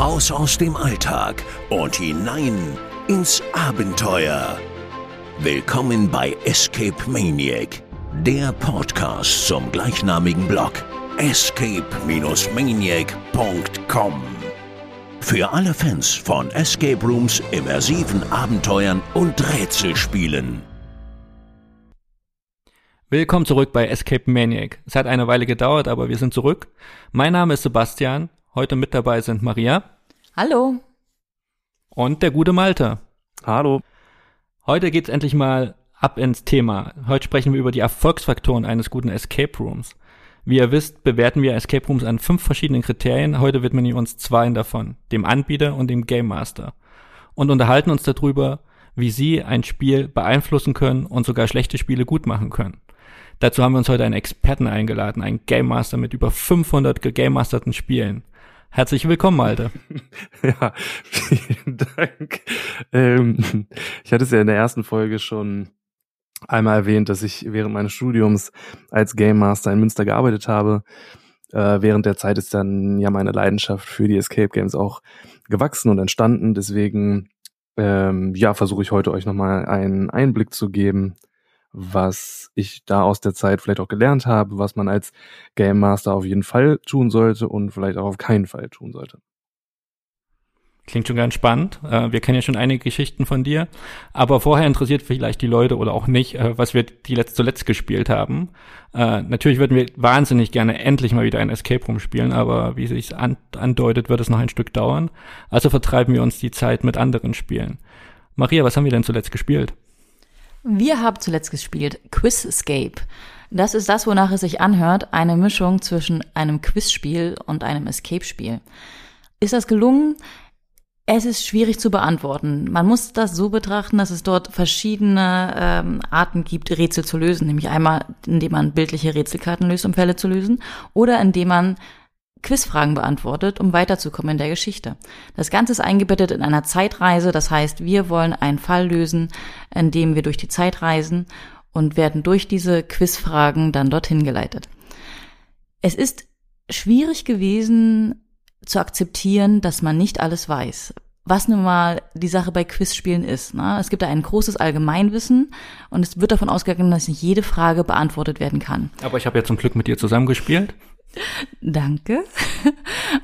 Raus aus dem Alltag und hinein ins Abenteuer. Willkommen bei Escape Maniac, der Podcast zum gleichnamigen Blog escape-maniac.com. Für alle Fans von Escape Rooms, immersiven Abenteuern und Rätselspielen. Willkommen zurück bei Escape Maniac. Es hat eine Weile gedauert, aber wir sind zurück. Mein Name ist Sebastian. Heute mit dabei sind Maria. Hallo. Und der gute Malte. Hallo. Heute geht's endlich mal ab ins Thema. Heute sprechen wir über die Erfolgsfaktoren eines guten Escape Rooms. Wie ihr wisst, bewerten wir Escape Rooms an fünf verschiedenen Kriterien. Heute widmen wir uns zwei davon, dem Anbieter und dem Game Master. Und unterhalten uns darüber, wie sie ein Spiel beeinflussen können und sogar schlechte Spiele gut machen können. Dazu haben wir uns heute einen Experten eingeladen, einen Game Master mit über 500 gegame-masterten Spielen. Herzlich willkommen, Malte. Ja, vielen Dank. Ähm, ich hatte es ja in der ersten Folge schon einmal erwähnt, dass ich während meines Studiums als Game Master in Münster gearbeitet habe. Äh, während der Zeit ist dann ja meine Leidenschaft für die Escape Games auch gewachsen und entstanden. Deswegen ähm, ja, versuche ich heute euch nochmal einen Einblick zu geben, was ich da aus der Zeit vielleicht auch gelernt habe, was man als Game Master auf jeden Fall tun sollte und vielleicht auch auf keinen Fall tun sollte. Klingt schon ganz spannend. Äh, wir kennen ja schon einige Geschichten von dir. Aber vorher interessiert vielleicht die Leute oder auch nicht, äh, was wir die letzt zuletzt gespielt haben. Äh, natürlich würden wir wahnsinnig gerne endlich mal wieder ein Escape Room spielen, aber wie sich an andeutet, wird es noch ein Stück dauern. Also vertreiben wir uns die Zeit mit anderen Spielen. Maria, was haben wir denn zuletzt gespielt? Wir haben zuletzt gespielt Quizscape. Das ist das, wonach es sich anhört, eine Mischung zwischen einem Quizspiel und einem Escape-Spiel. Ist das gelungen? Es ist schwierig zu beantworten. Man muss das so betrachten, dass es dort verschiedene ähm, Arten gibt, Rätsel zu lösen. Nämlich einmal, indem man bildliche Rätselkarten löst, um Fälle zu lösen, oder indem man Quizfragen beantwortet, um weiterzukommen in der Geschichte. Das Ganze ist eingebettet in einer Zeitreise. Das heißt, wir wollen einen Fall lösen, indem wir durch die Zeit reisen und werden durch diese Quizfragen dann dorthin geleitet. Es ist schwierig gewesen, zu akzeptieren, dass man nicht alles weiß. Was nun mal die Sache bei Quizspielen ist. Ne? Es gibt da ein großes Allgemeinwissen und es wird davon ausgegangen, dass nicht jede Frage beantwortet werden kann. Aber ich habe ja zum Glück mit dir zusammengespielt. Danke.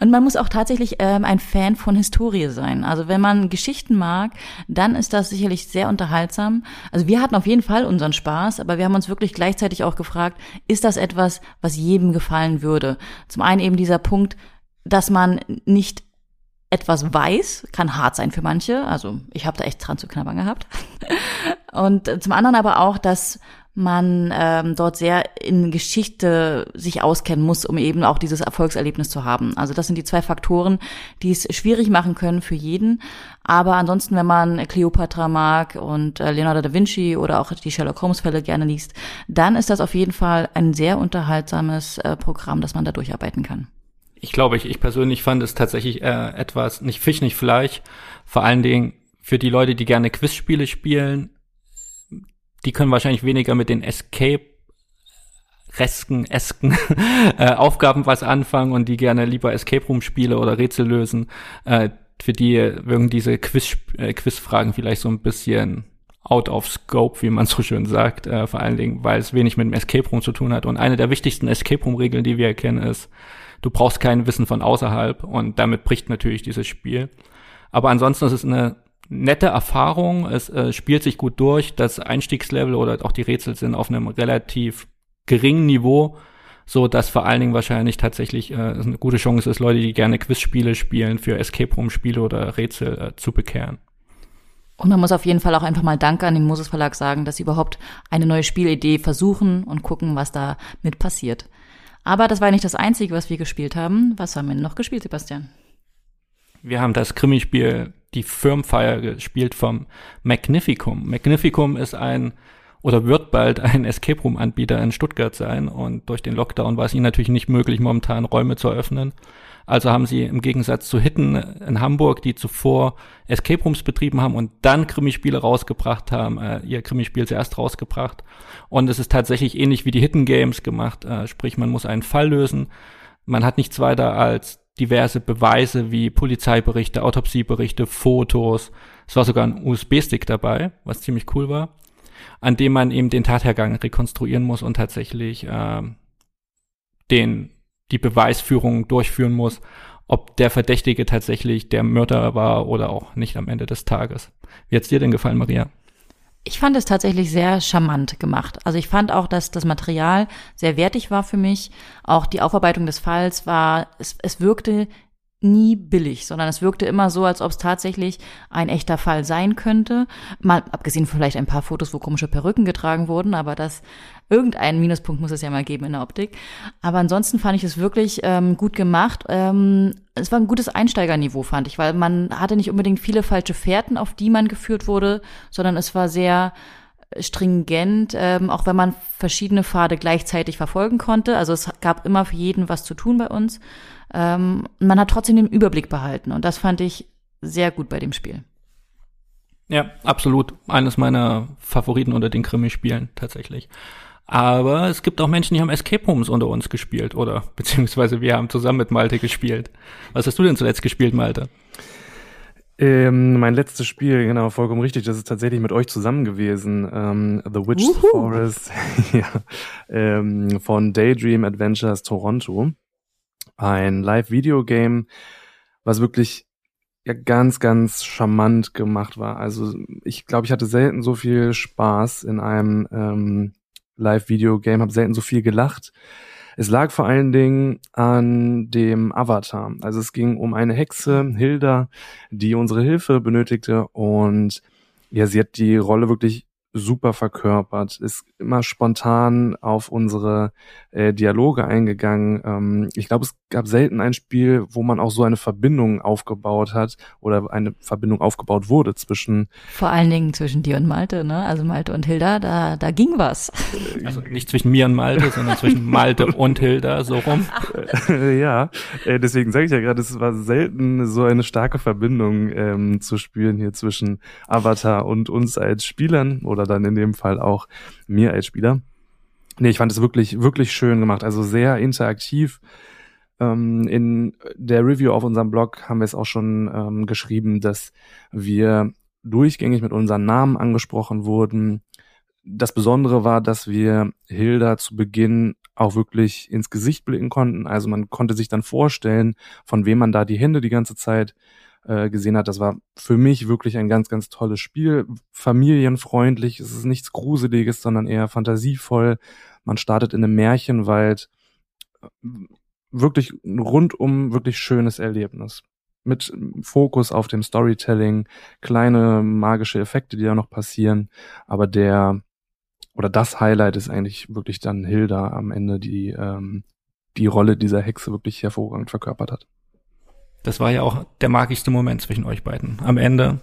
Und man muss auch tatsächlich ähm, ein Fan von Historie sein. Also wenn man Geschichten mag, dann ist das sicherlich sehr unterhaltsam. Also wir hatten auf jeden Fall unseren Spaß, aber wir haben uns wirklich gleichzeitig auch gefragt, ist das etwas, was jedem gefallen würde? Zum einen eben dieser Punkt, dass man nicht etwas weiß, kann hart sein für manche. Also ich habe da echt dran zu knabbern gehabt. Und zum anderen aber auch, dass man ähm, dort sehr in Geschichte sich auskennen muss, um eben auch dieses Erfolgserlebnis zu haben. Also das sind die zwei Faktoren, die es schwierig machen können für jeden. Aber ansonsten, wenn man Cleopatra mag und äh, Leonardo da Vinci oder auch die Sherlock Holmes Fälle gerne liest, dann ist das auf jeden Fall ein sehr unterhaltsames äh, Programm, das man da durcharbeiten kann ich glaube, ich, ich persönlich fand es tatsächlich äh, etwas, nicht Fisch, nicht Fleisch. Vor allen Dingen für die Leute, die gerne Quizspiele spielen, die können wahrscheinlich weniger mit den Escape Resken, Esken äh, Aufgaben was anfangen und die gerne lieber Escape Room Spiele oder Rätsel lösen. Äh, für die wirken diese Quiz, äh, Quizfragen vielleicht so ein bisschen out of scope, wie man so schön sagt, äh, vor allen Dingen, weil es wenig mit dem Escape Room zu tun hat. Und eine der wichtigsten Escape Room Regeln, die wir erkennen, ist, Du brauchst kein Wissen von außerhalb und damit bricht natürlich dieses Spiel. Aber ansonsten ist es eine nette Erfahrung. Es äh, spielt sich gut durch. Das Einstiegslevel oder auch die Rätsel sind auf einem relativ geringen Niveau, so dass vor allen Dingen wahrscheinlich tatsächlich äh, eine gute Chance ist, Leute, die gerne Quizspiele spielen, für Escape Room Spiele oder Rätsel äh, zu bekehren. Und man muss auf jeden Fall auch einfach mal Danke an den Moses Verlag sagen, dass sie überhaupt eine neue Spielidee versuchen und gucken, was da mit passiert. Aber das war nicht das Einzige, was wir gespielt haben. Was haben wir noch gespielt, Sebastian? Wir haben das Krimispiel Die Firmfire gespielt vom Magnificum. Magnificum ist ein oder wird bald ein Escape Room Anbieter in Stuttgart sein und durch den Lockdown war es ihnen natürlich nicht möglich, momentan Räume zu eröffnen. Also haben sie im Gegensatz zu Hitten in Hamburg, die zuvor Escape Rooms betrieben haben und dann Krimispiele rausgebracht haben, äh, ihr Krimispiel zuerst rausgebracht. Und es ist tatsächlich ähnlich wie die Hitten Games gemacht, äh, sprich man muss einen Fall lösen. Man hat nichts weiter als diverse Beweise wie Polizeiberichte, Autopsieberichte, Fotos. Es war sogar ein USB-Stick dabei, was ziemlich cool war, an dem man eben den Tathergang rekonstruieren muss und tatsächlich äh, den die Beweisführung durchführen muss, ob der Verdächtige tatsächlich der Mörder war oder auch nicht am Ende des Tages. Wie hat's dir denn gefallen, Maria? Ich fand es tatsächlich sehr charmant gemacht. Also ich fand auch, dass das Material sehr wertig war für mich. Auch die Aufarbeitung des Falls war, es, es wirkte nie billig, sondern es wirkte immer so, als ob es tatsächlich ein echter Fall sein könnte. Mal abgesehen von vielleicht ein paar Fotos, wo komische Perücken getragen wurden, aber das irgendeinen Minuspunkt muss es ja mal geben in der Optik. Aber ansonsten fand ich es wirklich ähm, gut gemacht. Ähm, es war ein gutes Einsteigerniveau, fand ich, weil man hatte nicht unbedingt viele falsche Fährten, auf die man geführt wurde, sondern es war sehr stringent, ähm, auch wenn man verschiedene Pfade gleichzeitig verfolgen konnte. Also es gab immer für jeden was zu tun bei uns. Ähm, man hat trotzdem den Überblick behalten und das fand ich sehr gut bei dem Spiel. Ja, absolut. Eines meiner Favoriten unter den Krimi-Spielen tatsächlich. Aber es gibt auch Menschen, die haben Escape Rooms unter uns gespielt, oder? Beziehungsweise wir haben zusammen mit Malte gespielt. Was hast du denn zuletzt gespielt, Malte? Ähm, mein letztes Spiel, genau, vollkommen richtig. Das ist tatsächlich mit euch zusammen gewesen. Ähm, The Witch's. Forest ja, ähm, von Daydream Adventures Toronto. Ein Live-Video-Game, was wirklich ja ganz, ganz charmant gemacht war. Also ich glaube, ich hatte selten so viel Spaß in einem ähm, Live-Video-Game, habe selten so viel gelacht. Es lag vor allen Dingen an dem Avatar. Also es ging um eine Hexe, Hilda, die unsere Hilfe benötigte und ja, sie hat die Rolle wirklich super verkörpert, ist immer spontan auf unsere äh, Dialoge eingegangen. Ähm, ich glaube, es gab selten ein Spiel, wo man auch so eine Verbindung aufgebaut hat oder eine Verbindung aufgebaut wurde zwischen. Vor allen Dingen zwischen dir und Malte, ne? Also Malte und Hilda, da, da ging was. Also nicht zwischen mir und Malte, sondern zwischen Malte und Hilda, so rum. ja, äh, deswegen sage ich ja gerade, es war selten so eine starke Verbindung ähm, zu spüren hier zwischen Avatar und uns als Spielern oder dann in dem Fall auch mir als Spieler. Nee, ich fand es wirklich, wirklich schön gemacht. Also sehr interaktiv. Ähm, in der Review auf unserem Blog haben wir es auch schon ähm, geschrieben, dass wir durchgängig mit unseren Namen angesprochen wurden. Das Besondere war, dass wir Hilda zu Beginn auch wirklich ins Gesicht blicken konnten. Also man konnte sich dann vorstellen, von wem man da die Hände die ganze Zeit äh, gesehen hat. Das war für mich wirklich ein ganz, ganz tolles Spiel. Familienfreundlich, es ist nichts Gruseliges, sondern eher fantasievoll. Man startet in einem Märchenwald. Wirklich rundum wirklich schönes Erlebnis. Mit Fokus auf dem Storytelling, kleine magische Effekte, die da noch passieren. Aber der oder das Highlight ist eigentlich wirklich dann Hilda am Ende, die ähm, die Rolle dieser Hexe wirklich hervorragend verkörpert hat. Das war ja auch der magischste Moment zwischen euch beiden. Am Ende,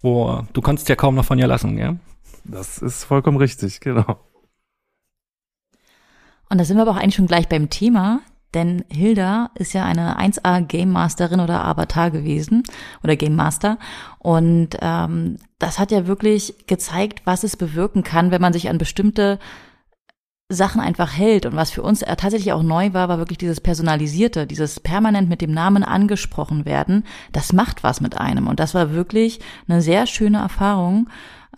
wo du konntest ja kaum noch von ihr lassen, ja? Das ist vollkommen richtig, genau. Und da sind wir aber auch eigentlich schon gleich beim Thema, denn Hilda ist ja eine 1A Game Masterin oder Avatar gewesen oder Game Master. Und ähm, das hat ja wirklich gezeigt, was es bewirken kann, wenn man sich an bestimmte Sachen einfach hält. Und was für uns tatsächlich auch neu war, war wirklich dieses Personalisierte, dieses permanent mit dem Namen angesprochen werden. Das macht was mit einem. Und das war wirklich eine sehr schöne Erfahrung.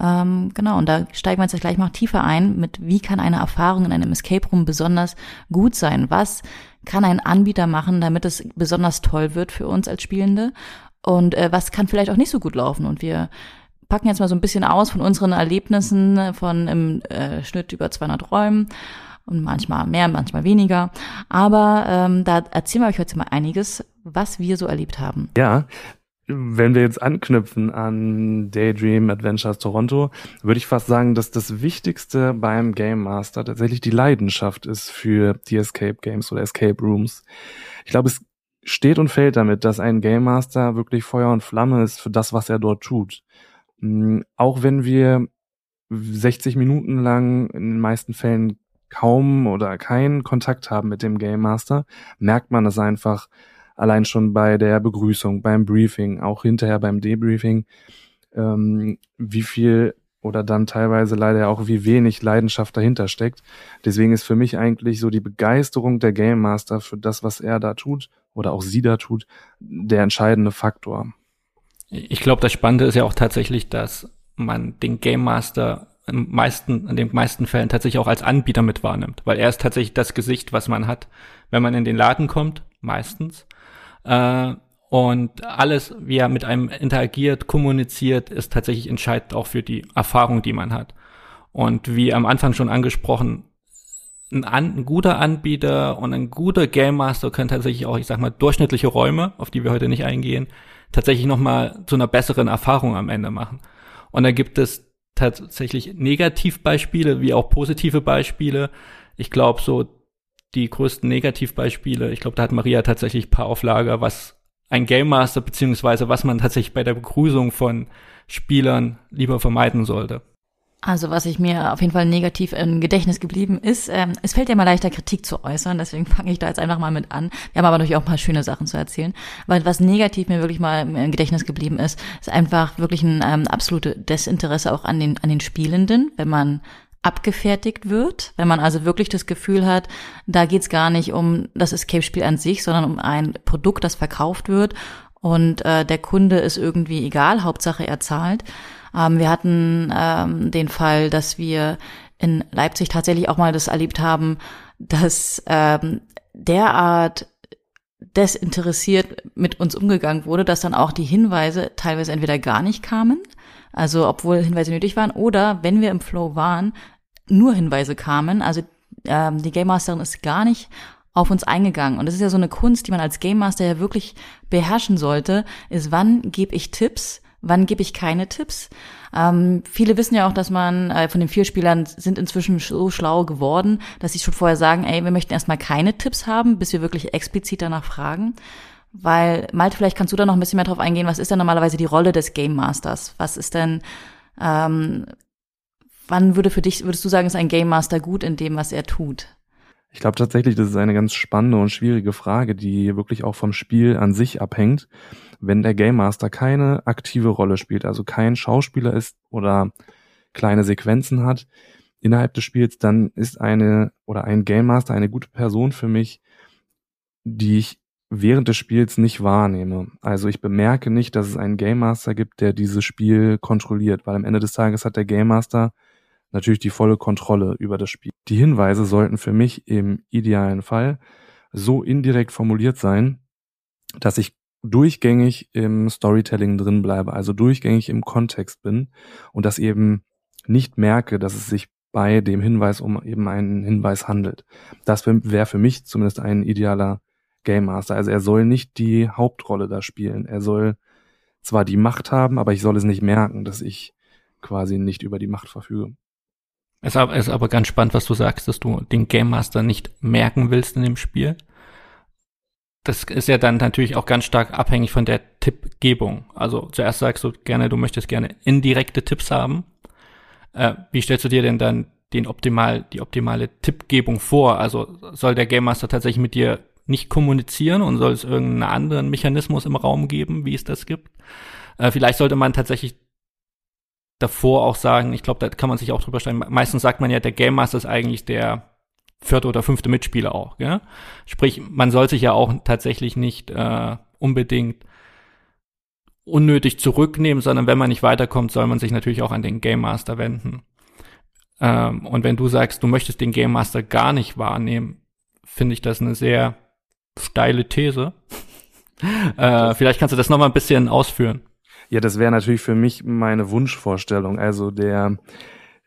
Ähm, genau, und da steigen wir jetzt gleich mal tiefer ein, mit wie kann eine Erfahrung in einem Escape Room besonders gut sein? Was kann ein Anbieter machen, damit es besonders toll wird für uns als Spielende? Und äh, was kann vielleicht auch nicht so gut laufen? Und wir packen jetzt mal so ein bisschen aus von unseren Erlebnissen von im äh, Schnitt über 200 Räumen und manchmal mehr, manchmal weniger. Aber ähm, da erzählen wir euch heute mal einiges, was wir so erlebt haben. Ja, wenn wir jetzt anknüpfen an Daydream Adventures Toronto, würde ich fast sagen, dass das Wichtigste beim Game Master tatsächlich die Leidenschaft ist für die Escape Games oder Escape Rooms. Ich glaube, es steht und fällt damit, dass ein Game Master wirklich Feuer und Flamme ist für das, was er dort tut. Mm, auch wenn wir 60 Minuten lang in den meisten Fällen kaum oder keinen Kontakt haben mit dem Game Master, merkt man es einfach allein schon bei der Begrüßung, beim Briefing, auch hinterher beim Debriefing, ähm, wie viel oder dann teilweise leider auch wie wenig Leidenschaft dahinter steckt. Deswegen ist für mich eigentlich so die Begeisterung der Game Master für das, was er da tut oder auch sie da tut, der entscheidende Faktor. Ich glaube, das Spannende ist ja auch tatsächlich, dass man den Game Master im meisten, in den meisten Fällen tatsächlich auch als Anbieter mit wahrnimmt, weil er ist tatsächlich das Gesicht, was man hat, wenn man in den Laden kommt, meistens. Äh, und alles, wie er mit einem interagiert, kommuniziert, ist tatsächlich entscheidend auch für die Erfahrung, die man hat. Und wie am Anfang schon angesprochen, ein, an, ein guter Anbieter und ein guter Game Master können tatsächlich auch, ich sag mal, durchschnittliche Räume, auf die wir heute nicht eingehen, tatsächlich nochmal zu einer besseren Erfahrung am Ende machen. Und da gibt es tatsächlich Negativbeispiele wie auch positive Beispiele. Ich glaube, so die größten Negativbeispiele, ich glaube, da hat Maria tatsächlich ein paar Auflager, was ein Game Master beziehungsweise was man tatsächlich bei der Begrüßung von Spielern lieber vermeiden sollte. Also was ich mir auf jeden Fall negativ im Gedächtnis geblieben ist, ähm, es fällt ja mal leichter Kritik zu äußern, deswegen fange ich da jetzt einfach mal mit an. Wir haben aber natürlich auch ein paar schöne Sachen zu erzählen. Weil was negativ mir wirklich mal im Gedächtnis geblieben ist, ist einfach wirklich ein ähm, absolute Desinteresse auch an den, an den Spielenden, wenn man abgefertigt wird, wenn man also wirklich das Gefühl hat, da geht's gar nicht um das Escape-Spiel an sich, sondern um ein Produkt, das verkauft wird und äh, der Kunde ist irgendwie egal, Hauptsache er zahlt. Ähm, wir hatten ähm, den Fall, dass wir in Leipzig tatsächlich auch mal das erlebt haben, dass ähm, derart desinteressiert mit uns umgegangen wurde, dass dann auch die Hinweise teilweise entweder gar nicht kamen, also obwohl Hinweise nötig waren, oder wenn wir im Flow waren, nur Hinweise kamen. Also ähm, die Game Masterin ist gar nicht auf uns eingegangen. Und das ist ja so eine Kunst, die man als Game Master ja wirklich beherrschen sollte, ist, wann gebe ich Tipps, wann gebe ich keine Tipps. Ähm, viele wissen ja auch, dass man äh, von den vier Spielern sind inzwischen so schlau geworden, dass sie schon vorher sagen, ey, wir möchten erstmal keine Tipps haben, bis wir wirklich explizit danach fragen. Weil, Malte, vielleicht kannst du da noch ein bisschen mehr drauf eingehen, was ist denn normalerweise die Rolle des Game Masters? Was ist denn, ähm, wann würde für dich, würdest du sagen, ist ein Game Master gut in dem, was er tut? Ich glaube tatsächlich, das ist eine ganz spannende und schwierige Frage, die wirklich auch vom Spiel an sich abhängt. Wenn der Game Master keine aktive Rolle spielt, also kein Schauspieler ist oder kleine Sequenzen hat innerhalb des Spiels, dann ist eine oder ein Game Master eine gute Person für mich, die ich während des Spiels nicht wahrnehme. Also ich bemerke nicht, dass es einen Game Master gibt, der dieses Spiel kontrolliert, weil am Ende des Tages hat der Game Master natürlich die volle Kontrolle über das Spiel. Die Hinweise sollten für mich im idealen Fall so indirekt formuliert sein, dass ich durchgängig im Storytelling drin bleibe, also durchgängig im Kontext bin und das eben nicht merke, dass es sich bei dem Hinweis um eben einen Hinweis handelt. Das wäre für mich zumindest ein idealer Game Master. Also er soll nicht die Hauptrolle da spielen. Er soll zwar die Macht haben, aber ich soll es nicht merken, dass ich quasi nicht über die Macht verfüge. Es ist aber ganz spannend, was du sagst, dass du den Game Master nicht merken willst in dem Spiel. Das ist ja dann natürlich auch ganz stark abhängig von der Tippgebung. Also zuerst sagst du gerne, du möchtest gerne indirekte Tipps haben. Äh, wie stellst du dir denn dann den optimal, die optimale Tippgebung vor? Also soll der Game Master tatsächlich mit dir nicht kommunizieren und soll es irgendeinen anderen Mechanismus im Raum geben, wie es das gibt? Äh, vielleicht sollte man tatsächlich davor auch sagen, ich glaube, da kann man sich auch drüber stellen. Meistens sagt man ja, der Game Master ist eigentlich der vierte oder fünfte Mitspieler auch. Ja? Sprich, man soll sich ja auch tatsächlich nicht äh, unbedingt unnötig zurücknehmen, sondern wenn man nicht weiterkommt, soll man sich natürlich auch an den Game Master wenden. Ähm, und wenn du sagst, du möchtest den Game Master gar nicht wahrnehmen, finde ich das eine sehr steile These. äh, vielleicht kannst du das noch mal ein bisschen ausführen. Ja, das wäre natürlich für mich meine Wunschvorstellung. Also der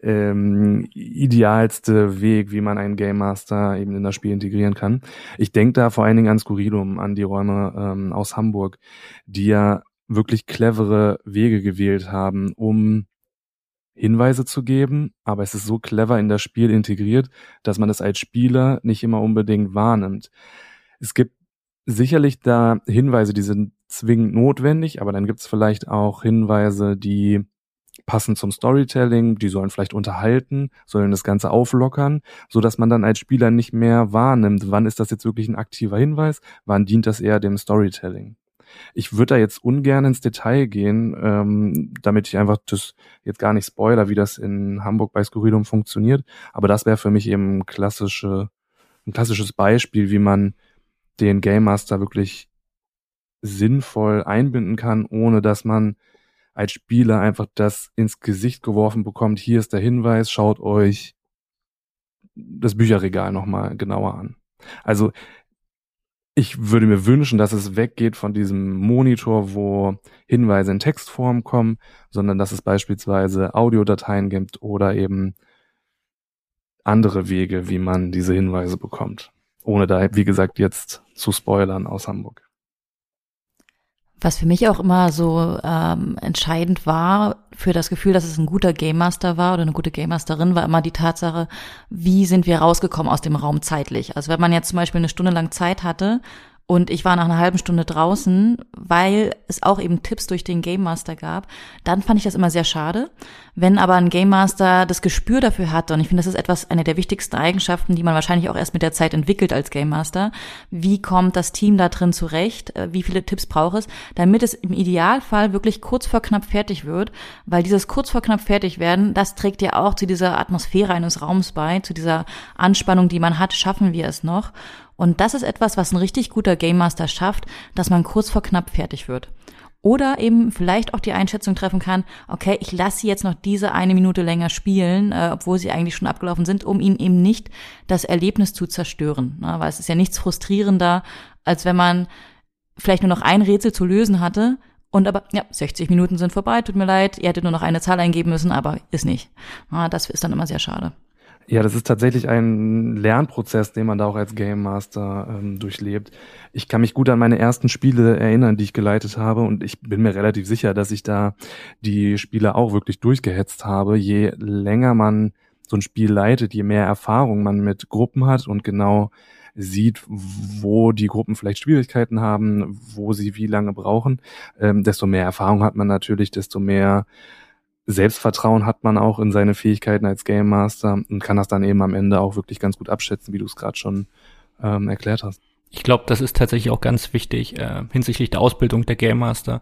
ähm, idealste Weg, wie man einen Game Master eben in das Spiel integrieren kann. Ich denke da vor allen Dingen an Skurrilum, an die Räume ähm, aus Hamburg, die ja wirklich clevere Wege gewählt haben, um Hinweise zu geben, aber es ist so clever in das Spiel integriert, dass man es als Spieler nicht immer unbedingt wahrnimmt. Es gibt sicherlich da Hinweise, die sind zwingend notwendig, aber dann gibt's vielleicht auch Hinweise, die passen zum Storytelling, die sollen vielleicht unterhalten, sollen das Ganze auflockern, so dass man dann als Spieler nicht mehr wahrnimmt, wann ist das jetzt wirklich ein aktiver Hinweis, wann dient das eher dem Storytelling. Ich würde da jetzt ungern ins Detail gehen, ähm, damit ich einfach das jetzt gar nicht spoiler, wie das in Hamburg bei Skurrilum funktioniert, aber das wäre für mich eben klassische, ein klassisches Beispiel, wie man den Game Master wirklich sinnvoll einbinden kann, ohne dass man als Spieler einfach das ins Gesicht geworfen bekommt. Hier ist der Hinweis, schaut euch das Bücherregal nochmal genauer an. Also ich würde mir wünschen, dass es weggeht von diesem Monitor, wo Hinweise in Textform kommen, sondern dass es beispielsweise Audiodateien gibt oder eben andere Wege, wie man diese Hinweise bekommt. Ohne da, wie gesagt, jetzt zu spoilern aus Hamburg. Was für mich auch immer so ähm, entscheidend war für das Gefühl, dass es ein guter Game Master war oder eine gute Game Masterin, war immer die Tatsache, wie sind wir rausgekommen aus dem Raum zeitlich. Also wenn man jetzt zum Beispiel eine Stunde lang Zeit hatte und ich war nach einer halben Stunde draußen, weil es auch eben Tipps durch den Game Master gab. Dann fand ich das immer sehr schade. Wenn aber ein Game Master das Gespür dafür hat, und ich finde, das ist etwas, eine der wichtigsten Eigenschaften, die man wahrscheinlich auch erst mit der Zeit entwickelt als Game Master. Wie kommt das Team da drin zurecht? Äh, wie viele Tipps braucht es? Damit es im Idealfall wirklich kurz vor knapp fertig wird, weil dieses kurz vor knapp fertig werden, das trägt ja auch zu dieser Atmosphäre eines Raums bei, zu dieser Anspannung, die man hat, schaffen wir es noch. Und das ist etwas, was ein richtig guter Game Master schafft, dass man kurz vor knapp fertig wird. Oder eben vielleicht auch die Einschätzung treffen kann, okay, ich lasse sie jetzt noch diese eine Minute länger spielen, äh, obwohl sie eigentlich schon abgelaufen sind, um ihnen eben nicht das Erlebnis zu zerstören. Ne? Weil es ist ja nichts frustrierender, als wenn man vielleicht nur noch ein Rätsel zu lösen hatte und aber, ja, 60 Minuten sind vorbei, tut mir leid, ihr hättet nur noch eine Zahl eingeben müssen, aber ist nicht. Ja, das ist dann immer sehr schade. Ja, das ist tatsächlich ein Lernprozess, den man da auch als Game Master ähm, durchlebt. Ich kann mich gut an meine ersten Spiele erinnern, die ich geleitet habe und ich bin mir relativ sicher, dass ich da die Spiele auch wirklich durchgehetzt habe. Je länger man so ein Spiel leitet, je mehr Erfahrung man mit Gruppen hat und genau sieht, wo die Gruppen vielleicht Schwierigkeiten haben, wo sie wie lange brauchen, ähm, desto mehr Erfahrung hat man natürlich, desto mehr Selbstvertrauen hat man auch in seine Fähigkeiten als Game Master und kann das dann eben am Ende auch wirklich ganz gut abschätzen, wie du es gerade schon ähm, erklärt hast. Ich glaube, das ist tatsächlich auch ganz wichtig äh, hinsichtlich der Ausbildung der Game Master.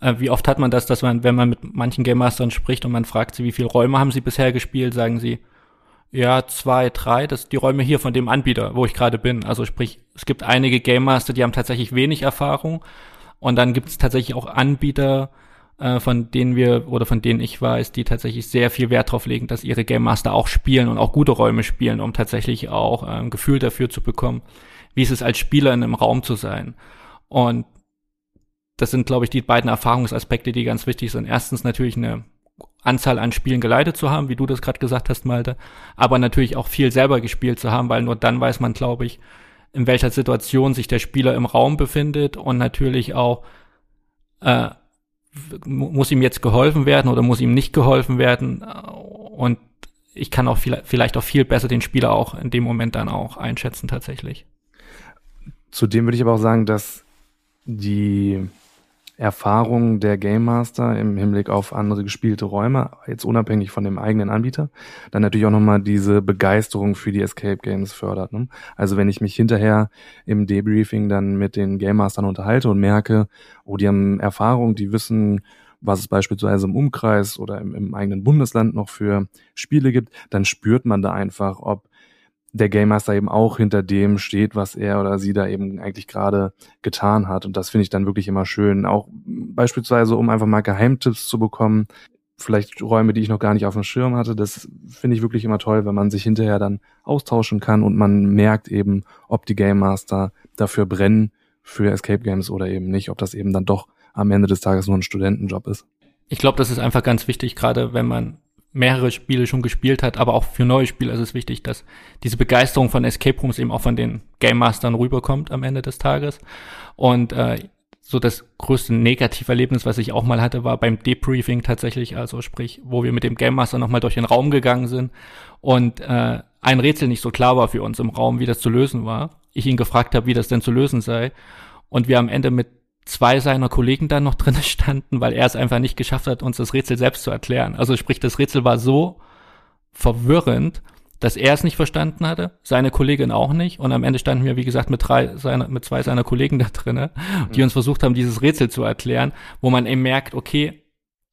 Äh, wie oft hat man das, dass man, wenn man mit manchen Game Mastern spricht und man fragt sie, wie viele Räume haben sie bisher gespielt, sagen sie, ja, zwei, drei, das die Räume hier von dem Anbieter, wo ich gerade bin. Also sprich, es gibt einige Game Master, die haben tatsächlich wenig Erfahrung und dann gibt es tatsächlich auch Anbieter, äh, von denen wir oder von denen ich weiß, die tatsächlich sehr viel Wert darauf legen, dass ihre Game Master auch spielen und auch gute Räume spielen, um tatsächlich auch äh, ein Gefühl dafür zu bekommen, wie es ist, als Spieler in einem Raum zu sein. Und das sind, glaube ich, die beiden Erfahrungsaspekte, die ganz wichtig sind. Erstens natürlich eine Anzahl an Spielen geleitet zu haben, wie du das gerade gesagt hast, Malte, aber natürlich auch viel selber gespielt zu haben, weil nur dann weiß man, glaube ich, in welcher Situation sich der Spieler im Raum befindet und natürlich auch äh, muss ihm jetzt geholfen werden oder muss ihm nicht geholfen werden und ich kann auch viel, vielleicht auch viel besser den Spieler auch in dem Moment dann auch einschätzen tatsächlich. Zudem würde ich aber auch sagen, dass die Erfahrung der Game Master im Hinblick auf andere gespielte Räume, jetzt unabhängig von dem eigenen Anbieter, dann natürlich auch nochmal diese Begeisterung für die Escape Games fördert. Ne? Also wenn ich mich hinterher im Debriefing dann mit den Game Mastern unterhalte und merke, oh, die haben Erfahrung, die wissen, was es beispielsweise im Umkreis oder im, im eigenen Bundesland noch für Spiele gibt, dann spürt man da einfach, ob der Game Master eben auch hinter dem steht, was er oder sie da eben eigentlich gerade getan hat. Und das finde ich dann wirklich immer schön. Auch beispielsweise, um einfach mal Geheimtipps zu bekommen, vielleicht Räume, die ich noch gar nicht auf dem Schirm hatte. Das finde ich wirklich immer toll, wenn man sich hinterher dann austauschen kann und man merkt eben, ob die Game Master dafür brennen für Escape Games oder eben nicht, ob das eben dann doch am Ende des Tages nur ein Studentenjob ist. Ich glaube, das ist einfach ganz wichtig, gerade wenn man mehrere Spiele schon gespielt hat, aber auch für neue Spieler ist es wichtig, dass diese Begeisterung von Escape Rooms eben auch von den Game Mastern rüberkommt am Ende des Tages. Und äh, so das größte Negativerlebnis, was ich auch mal hatte, war beim Debriefing tatsächlich, also sprich, wo wir mit dem Game Master nochmal durch den Raum gegangen sind und äh, ein Rätsel nicht so klar war für uns im Raum, wie das zu lösen war. Ich ihn gefragt habe, wie das denn zu lösen sei. Und wir am Ende mit zwei seiner Kollegen dann noch drinne standen, weil er es einfach nicht geschafft hat, uns das Rätsel selbst zu erklären. Also sprich, das Rätsel war so verwirrend, dass er es nicht verstanden hatte, seine Kollegin auch nicht. Und am Ende standen wir, wie gesagt, mit drei seiner, mit zwei seiner Kollegen da drinne, die uns versucht haben, dieses Rätsel zu erklären, wo man eben merkt, okay,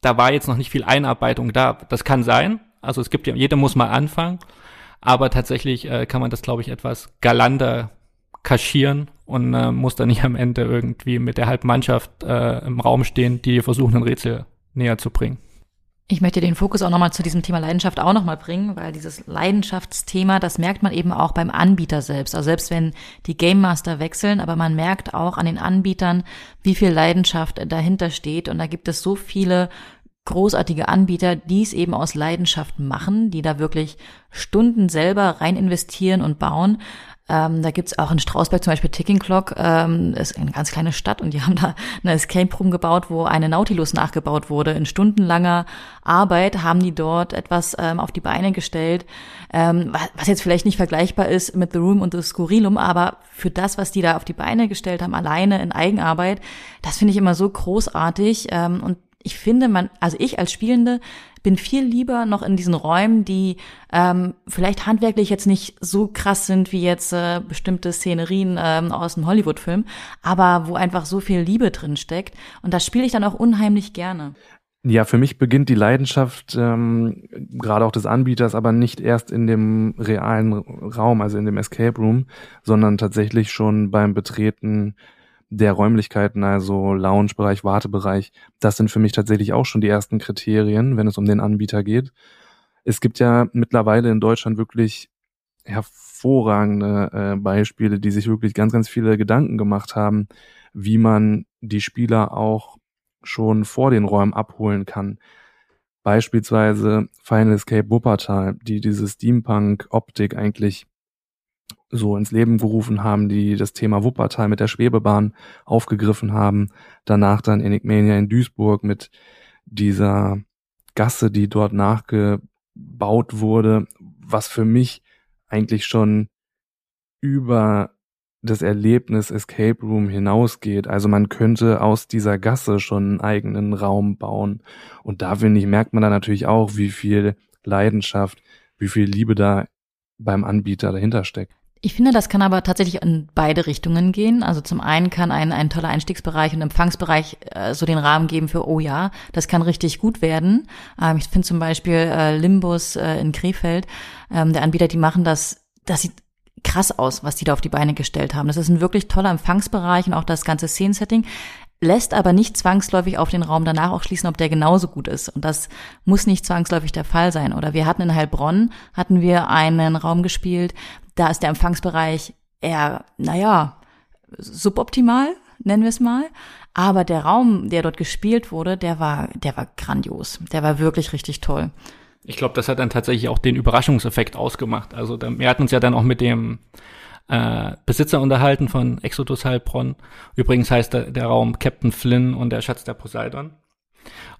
da war jetzt noch nicht viel Einarbeitung da. Das kann sein. Also es gibt ja, jeder muss mal anfangen. Aber tatsächlich äh, kann man das, glaube ich, etwas galanter kaschieren und äh, musst dann nicht am Ende irgendwie mit der halben Mannschaft äh, im Raum stehen, die versuchen, ein Rätsel näher zu bringen. Ich möchte den Fokus auch nochmal zu diesem Thema Leidenschaft auch nochmal bringen, weil dieses Leidenschaftsthema, das merkt man eben auch beim Anbieter selbst. Also selbst wenn die Game Master wechseln, aber man merkt auch an den Anbietern, wie viel Leidenschaft dahinter steht. Und da gibt es so viele großartige Anbieter, die es eben aus Leidenschaft machen, die da wirklich Stunden selber rein investieren und bauen. Ähm, da gibt's auch in Strausberg zum Beispiel Ticking Clock, ähm, ist eine ganz kleine Stadt und die haben da eine Escape Room gebaut, wo eine Nautilus nachgebaut wurde. In stundenlanger Arbeit haben die dort etwas ähm, auf die Beine gestellt, ähm, was jetzt vielleicht nicht vergleichbar ist mit The Room und The Skurrilum, aber für das, was die da auf die Beine gestellt haben, alleine in Eigenarbeit, das finde ich immer so großartig ähm, und ich finde, man, also ich als Spielende bin viel lieber noch in diesen Räumen, die ähm, vielleicht handwerklich jetzt nicht so krass sind wie jetzt äh, bestimmte Szenerien ähm, aus einem Hollywood-Film, aber wo einfach so viel Liebe drin steckt. Und das spiele ich dann auch unheimlich gerne. Ja, für mich beginnt die Leidenschaft ähm, gerade auch des Anbieters, aber nicht erst in dem realen Raum, also in dem Escape Room, sondern tatsächlich schon beim Betreten der Räumlichkeiten, also Lounge-Bereich, Wartebereich, das sind für mich tatsächlich auch schon die ersten Kriterien, wenn es um den Anbieter geht. Es gibt ja mittlerweile in Deutschland wirklich hervorragende äh, Beispiele, die sich wirklich ganz, ganz viele Gedanken gemacht haben, wie man die Spieler auch schon vor den Räumen abholen kann. Beispielsweise Final Escape Wuppertal, die diese Steampunk-Optik eigentlich so ins Leben gerufen haben, die das Thema Wuppertal mit der Schwebebahn aufgegriffen haben. Danach dann Enigmania in Duisburg mit dieser Gasse, die dort nachgebaut wurde, was für mich eigentlich schon über das Erlebnis Escape Room hinausgeht. Also man könnte aus dieser Gasse schon einen eigenen Raum bauen. Und da finde ich, merkt man dann natürlich auch, wie viel Leidenschaft, wie viel Liebe da beim Anbieter dahinter steckt. Ich finde, das kann aber tatsächlich in beide Richtungen gehen. Also zum einen kann ein, ein toller Einstiegsbereich und Empfangsbereich äh, so den Rahmen geben für, oh ja, das kann richtig gut werden. Ähm, ich finde zum Beispiel äh, Limbus äh, in Krefeld, ähm, der Anbieter, die machen das, das sieht krass aus, was die da auf die Beine gestellt haben. Das ist ein wirklich toller Empfangsbereich und auch das ganze Szenensetting lässt aber nicht zwangsläufig auf den Raum danach auch schließen, ob der genauso gut ist. Und das muss nicht zwangsläufig der Fall sein. Oder wir hatten in Heilbronn, hatten wir einen Raum gespielt, da ist der Empfangsbereich eher, naja, suboptimal, nennen wir es mal. Aber der Raum, der dort gespielt wurde, der war, der war grandios. Der war wirklich richtig toll. Ich glaube, das hat dann tatsächlich auch den Überraschungseffekt ausgemacht. Also wir hatten uns ja dann auch mit dem äh, Besitzer unterhalten von Exodus Heilbronn. Übrigens heißt der, der Raum Captain Flynn und der Schatz der Poseidon.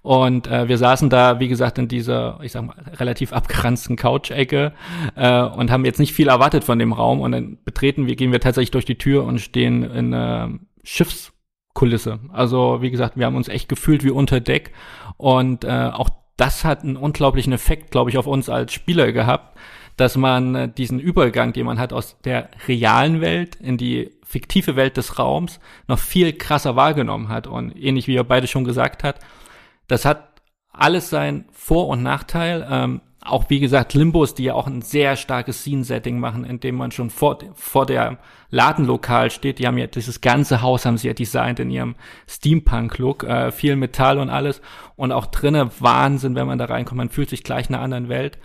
Und äh, wir saßen da, wie gesagt, in dieser, ich sag mal, relativ abgeranzten Couch-Ecke äh, und haben jetzt nicht viel erwartet von dem Raum. Und dann betreten wir, gehen wir tatsächlich durch die Tür und stehen in äh, Schiffskulisse. Also, wie gesagt, wir haben uns echt gefühlt wie unter Deck. Und äh, auch das hat einen unglaublichen Effekt, glaube ich, auf uns als Spieler gehabt, dass man äh, diesen Übergang, den man hat aus der realen Welt in die fiktive Welt des Raums, noch viel krasser wahrgenommen hat. Und ähnlich wie ihr beide schon gesagt habt, das hat alles sein Vor- und Nachteil. Ähm, auch wie gesagt, Limbos, die ja auch ein sehr starkes Scene-Setting machen, indem man schon vor, vor der Ladenlokal steht. Die haben ja dieses ganze Haus haben sie ja designt in ihrem Steampunk-Look, äh, viel Metall und alles. Und auch drinnen Wahnsinn, wenn man da reinkommt. Man fühlt sich gleich in einer anderen Welt.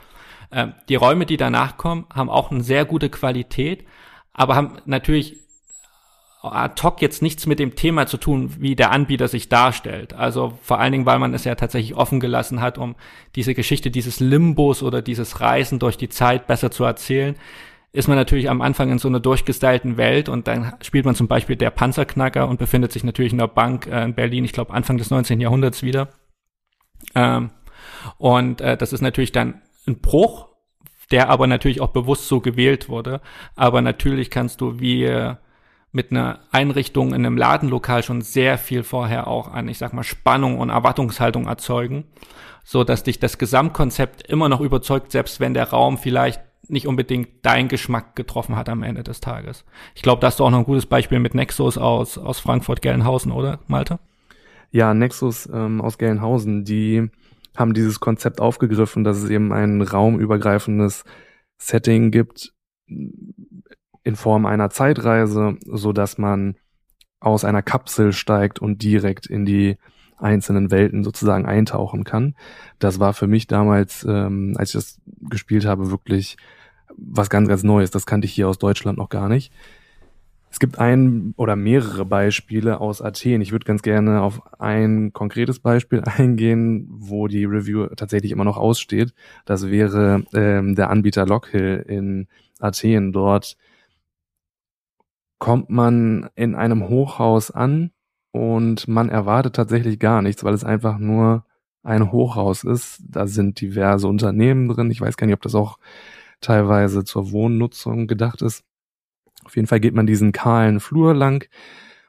Ähm, die Räume, die danach kommen, haben auch eine sehr gute Qualität, aber haben natürlich ad hoc jetzt nichts mit dem Thema zu tun, wie der Anbieter sich darstellt. Also vor allen Dingen, weil man es ja tatsächlich offen gelassen hat, um diese Geschichte dieses Limbos oder dieses Reisen durch die Zeit besser zu erzählen, ist man natürlich am Anfang in so einer durchgestylten Welt und dann spielt man zum Beispiel der Panzerknacker und befindet sich natürlich in der Bank äh, in Berlin, ich glaube Anfang des 19. Jahrhunderts wieder. Ähm, und äh, das ist natürlich dann ein Bruch, der aber natürlich auch bewusst so gewählt wurde. Aber natürlich kannst du wie äh, mit einer Einrichtung in einem Ladenlokal schon sehr viel vorher auch an, ich sag mal, Spannung und Erwartungshaltung erzeugen, so dass dich das Gesamtkonzept immer noch überzeugt, selbst wenn der Raum vielleicht nicht unbedingt dein Geschmack getroffen hat am Ende des Tages. Ich glaube, da hast auch noch ein gutes Beispiel mit Nexus aus, aus Frankfurt-Gelnhausen, oder, Malte? Ja, Nexus ähm, aus Gelnhausen, die haben dieses Konzept aufgegriffen, dass es eben ein raumübergreifendes Setting gibt, in Form einer Zeitreise, so dass man aus einer Kapsel steigt und direkt in die einzelnen Welten sozusagen eintauchen kann. Das war für mich damals, ähm, als ich das gespielt habe, wirklich was ganz, ganz Neues. Das kannte ich hier aus Deutschland noch gar nicht. Es gibt ein oder mehrere Beispiele aus Athen. Ich würde ganz gerne auf ein konkretes Beispiel eingehen, wo die Review tatsächlich immer noch aussteht. Das wäre ähm, der Anbieter Lockhill in Athen. Dort kommt man in einem Hochhaus an und man erwartet tatsächlich gar nichts, weil es einfach nur ein Hochhaus ist. Da sind diverse Unternehmen drin. Ich weiß gar nicht, ob das auch teilweise zur Wohnnutzung gedacht ist. Auf jeden Fall geht man diesen kahlen Flur lang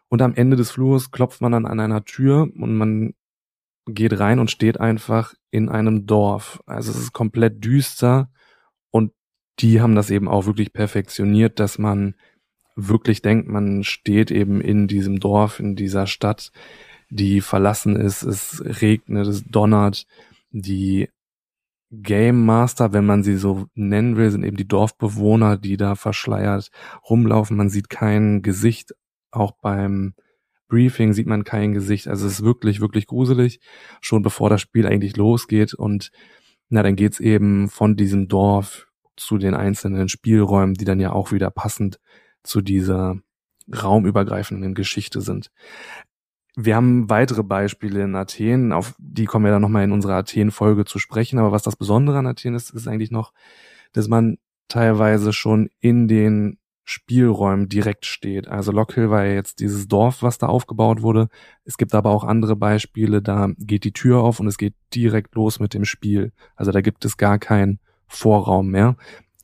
und am Ende des Flurs klopft man dann an einer Tür und man geht rein und steht einfach in einem Dorf. Also es ist komplett düster und die haben das eben auch wirklich perfektioniert, dass man wirklich denkt, man steht eben in diesem Dorf, in dieser Stadt, die verlassen ist, es regnet, es donnert, die Game Master, wenn man sie so nennen will, sind eben die Dorfbewohner, die da verschleiert rumlaufen. Man sieht kein Gesicht. Auch beim Briefing sieht man kein Gesicht. Also es ist wirklich, wirklich gruselig, schon bevor das Spiel eigentlich losgeht. Und na, dann geht's eben von diesem Dorf zu den einzelnen Spielräumen, die dann ja auch wieder passend zu dieser raumübergreifenden Geschichte sind. Wir haben weitere Beispiele in Athen, auf die kommen wir dann nochmal in unserer Athen-Folge zu sprechen. Aber was das Besondere an Athen ist, ist eigentlich noch, dass man teilweise schon in den Spielräumen direkt steht. Also Lockhill war ja jetzt dieses Dorf, was da aufgebaut wurde. Es gibt aber auch andere Beispiele, da geht die Tür auf und es geht direkt los mit dem Spiel. Also da gibt es gar keinen Vorraum mehr.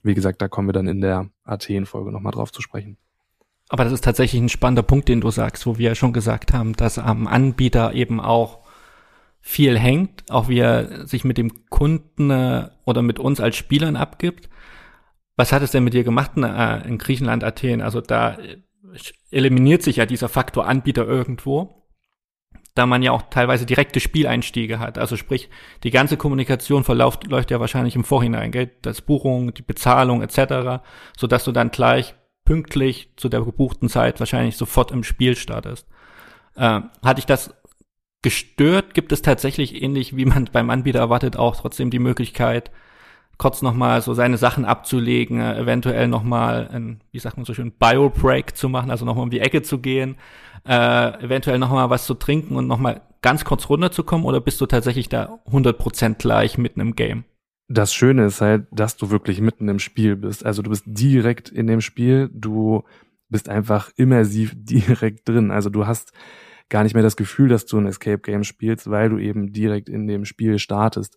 Wie gesagt, da kommen wir dann in der Athen-Folge nochmal drauf zu sprechen. Aber das ist tatsächlich ein spannender Punkt, den du sagst, wo wir ja schon gesagt haben, dass am Anbieter eben auch viel hängt, auch wie er sich mit dem Kunden äh, oder mit uns als Spielern abgibt. Was hat es denn mit dir gemacht äh, in Griechenland, Athen? Also da eliminiert sich ja dieser Faktor Anbieter irgendwo, da man ja auch teilweise direkte Spieleinstiege hat. Also sprich, die ganze Kommunikation verläuft läuft ja wahrscheinlich im Vorhinein, gell? Das Buchung, die Bezahlung etc., so dass du dann gleich pünktlich zu der gebuchten Zeit wahrscheinlich sofort im Spiel startest. Äh, hatte ich das gestört? Gibt es tatsächlich ähnlich, wie man beim Anbieter erwartet, auch trotzdem die Möglichkeit, kurz nochmal so seine Sachen abzulegen, äh, eventuell nochmal ein, wie sagt man so schön, Bio-Break zu machen, also nochmal um die Ecke zu gehen, äh, eventuell nochmal was zu trinken und nochmal ganz kurz runterzukommen oder bist du tatsächlich da 100% gleich mitten im Game? Das Schöne ist halt, dass du wirklich mitten im Spiel bist. Also du bist direkt in dem Spiel, du bist einfach immersiv direkt drin. Also du hast gar nicht mehr das Gefühl, dass du ein Escape Game spielst, weil du eben direkt in dem Spiel startest.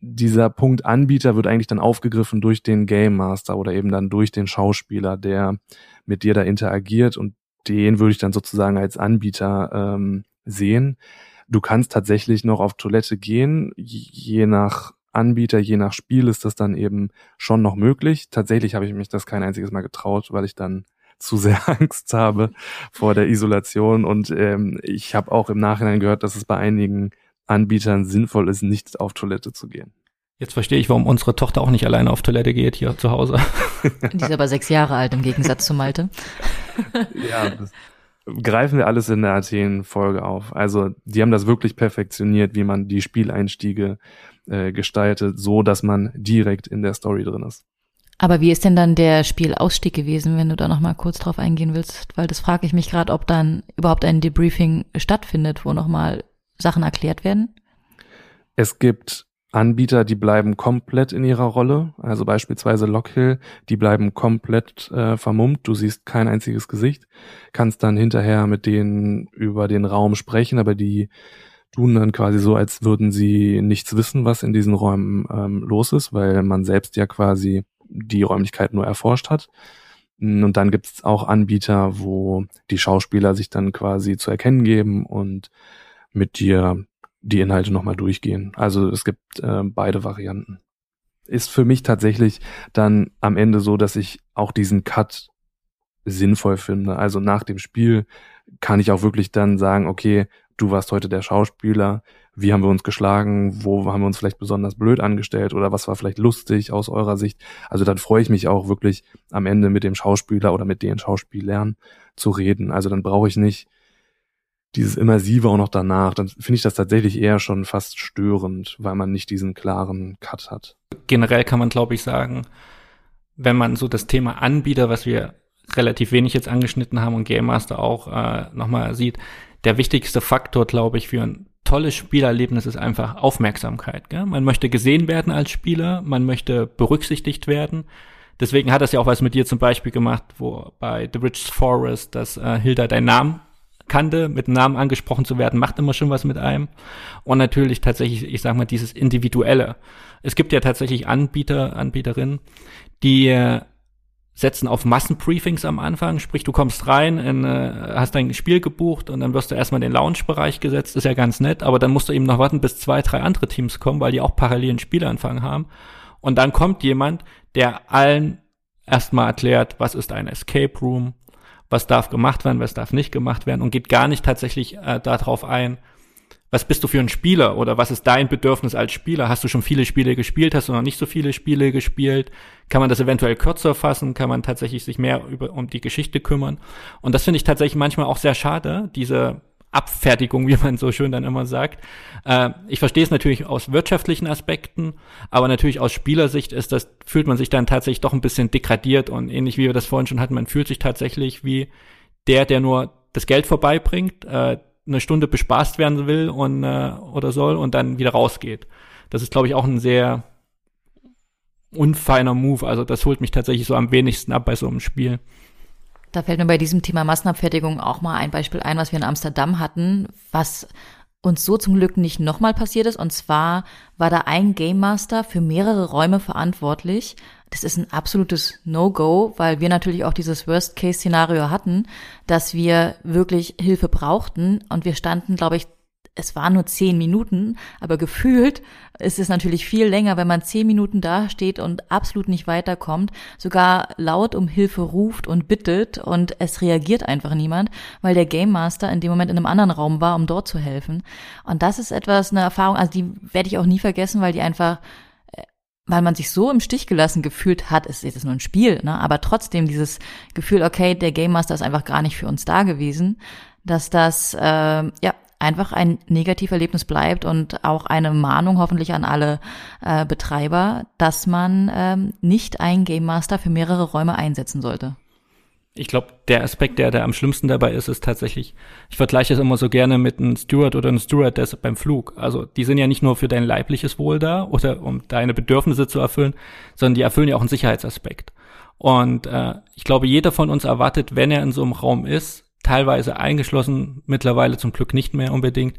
Dieser Punkt Anbieter wird eigentlich dann aufgegriffen durch den Game Master oder eben dann durch den Schauspieler, der mit dir da interagiert und den würde ich dann sozusagen als Anbieter ähm, sehen. Du kannst tatsächlich noch auf Toilette gehen, je nach Anbieter, je nach Spiel ist das dann eben schon noch möglich. Tatsächlich habe ich mich das kein einziges Mal getraut, weil ich dann zu sehr Angst habe vor der Isolation. Und ähm, ich habe auch im Nachhinein gehört, dass es bei einigen Anbietern sinnvoll ist, nicht auf Toilette zu gehen. Jetzt verstehe ich, warum unsere Tochter auch nicht alleine auf Toilette geht hier zu Hause. Die ist aber sechs Jahre alt im Gegensatz zu Malte. ja, das greifen wir alles in der Athen-Folge auf. Also die haben das wirklich perfektioniert, wie man die Spieleinstiege äh, gestaltet, so dass man direkt in der Story drin ist. Aber wie ist denn dann der Spielausstieg gewesen, wenn du da noch mal kurz drauf eingehen willst? Weil das frage ich mich gerade, ob dann überhaupt ein Debriefing stattfindet, wo noch mal Sachen erklärt werden. Es gibt Anbieter, die bleiben komplett in ihrer Rolle, also beispielsweise Lockhill, die bleiben komplett äh, vermummt, du siehst kein einziges Gesicht, kannst dann hinterher mit denen über den Raum sprechen, aber die tun dann quasi so, als würden sie nichts wissen, was in diesen Räumen ähm, los ist, weil man selbst ja quasi die Räumlichkeit nur erforscht hat. Und dann gibt es auch Anbieter, wo die Schauspieler sich dann quasi zu erkennen geben und mit dir die Inhalte nochmal durchgehen. Also es gibt äh, beide Varianten. Ist für mich tatsächlich dann am Ende so, dass ich auch diesen Cut sinnvoll finde. Also nach dem Spiel kann ich auch wirklich dann sagen, okay, du warst heute der Schauspieler, wie haben wir uns geschlagen, wo haben wir uns vielleicht besonders blöd angestellt oder was war vielleicht lustig aus eurer Sicht. Also dann freue ich mich auch wirklich am Ende mit dem Schauspieler oder mit den Schauspielern zu reden. Also dann brauche ich nicht dieses Immersive auch noch danach. Dann finde ich das tatsächlich eher schon fast störend, weil man nicht diesen klaren Cut hat. Generell kann man, glaube ich, sagen, wenn man so das Thema Anbieter, was wir relativ wenig jetzt angeschnitten haben und Game Master auch äh, nochmal sieht, der wichtigste Faktor, glaube ich, für ein tolles Spielerlebnis ist einfach Aufmerksamkeit. Gell? Man möchte gesehen werden als Spieler, man möchte berücksichtigt werden. Deswegen hat das ja auch was mit dir zum Beispiel gemacht, wo bei The Rich Forest, dass äh, Hilda deinen Namen kannte, mit Namen angesprochen zu werden, macht immer schon was mit einem. Und natürlich tatsächlich, ich sag mal, dieses Individuelle. Es gibt ja tatsächlich Anbieter, Anbieterinnen, die äh, setzen auf Massenbriefings am Anfang, sprich du kommst rein, in, äh, hast dein Spiel gebucht und dann wirst du erstmal in den Lounge-Bereich gesetzt, ist ja ganz nett, aber dann musst du eben noch warten, bis zwei, drei andere Teams kommen, weil die auch parallel einen Spielanfang haben. Und dann kommt jemand, der allen erstmal erklärt, was ist ein Escape Room, was darf gemacht werden, was darf nicht gemacht werden und geht gar nicht tatsächlich äh, darauf ein, was bist du für ein Spieler oder was ist dein Bedürfnis als Spieler? Hast du schon viele Spiele gespielt? Hast du noch nicht so viele Spiele gespielt? Kann man das eventuell kürzer fassen? Kann man tatsächlich sich mehr über, um die Geschichte kümmern? Und das finde ich tatsächlich manchmal auch sehr schade, diese Abfertigung, wie man so schön dann immer sagt. Äh, ich verstehe es natürlich aus wirtschaftlichen Aspekten, aber natürlich aus Spielersicht ist das, fühlt man sich dann tatsächlich doch ein bisschen degradiert und ähnlich wie wir das vorhin schon hatten, man fühlt sich tatsächlich wie der, der nur das Geld vorbeibringt, äh, eine Stunde bespaßt werden will und äh, oder soll und dann wieder rausgeht. Das ist, glaube ich, auch ein sehr unfeiner Move. Also das holt mich tatsächlich so am wenigsten ab bei so einem Spiel. Da fällt mir bei diesem Thema Massenabfertigung auch mal ein Beispiel ein, was wir in Amsterdam hatten, was uns so zum Glück nicht nochmal passiert ist. Und zwar war da ein Game Master für mehrere Räume verantwortlich das ist ein absolutes No-Go, weil wir natürlich auch dieses Worst-Case-Szenario hatten, dass wir wirklich Hilfe brauchten und wir standen, glaube ich, es waren nur zehn Minuten, aber gefühlt ist es natürlich viel länger, wenn man zehn Minuten da steht und absolut nicht weiterkommt, sogar laut um Hilfe ruft und bittet und es reagiert einfach niemand, weil der Game Master in dem Moment in einem anderen Raum war, um dort zu helfen. Und das ist etwas, eine Erfahrung, also die werde ich auch nie vergessen, weil die einfach weil man sich so im Stich gelassen gefühlt hat, es ist nur ein Spiel, ne? aber trotzdem dieses Gefühl, okay, der Game Master ist einfach gar nicht für uns da gewesen, dass das äh, ja einfach ein Negativerlebnis bleibt und auch eine Mahnung hoffentlich an alle äh, Betreiber, dass man ähm, nicht einen Game Master für mehrere Räume einsetzen sollte ich glaube, der Aspekt, der da am schlimmsten dabei ist, ist tatsächlich, ich vergleiche es immer so gerne mit einem Steward oder einem Stewardess beim Flug. Also die sind ja nicht nur für dein leibliches Wohl da oder um deine Bedürfnisse zu erfüllen, sondern die erfüllen ja auch einen Sicherheitsaspekt. Und äh, ich glaube, jeder von uns erwartet, wenn er in so einem Raum ist, teilweise eingeschlossen, mittlerweile zum Glück nicht mehr unbedingt,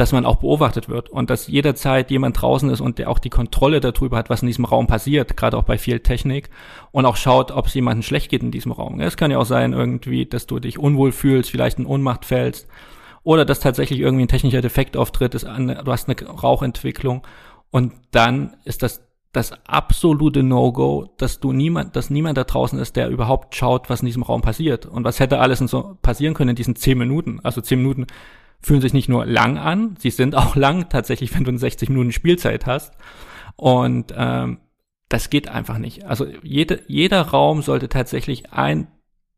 dass man auch beobachtet wird und dass jederzeit jemand draußen ist und der auch die Kontrolle darüber hat, was in diesem Raum passiert, gerade auch bei viel Technik und auch schaut, ob es jemandem schlecht geht in diesem Raum. Es kann ja auch sein irgendwie, dass du dich unwohl fühlst, vielleicht in Ohnmacht fällst oder dass tatsächlich irgendwie ein technischer Defekt auftritt, ist eine, du hast eine Rauchentwicklung und dann ist das das absolute No-Go, dass du niemand, dass niemand da draußen ist, der überhaupt schaut, was in diesem Raum passiert. Und was hätte alles so passieren können in diesen zehn Minuten? Also zehn Minuten fühlen sich nicht nur lang an, sie sind auch lang tatsächlich, wenn du eine 60 Minuten Spielzeit hast. Und ähm, das geht einfach nicht. Also jede, jeder Raum sollte tatsächlich einen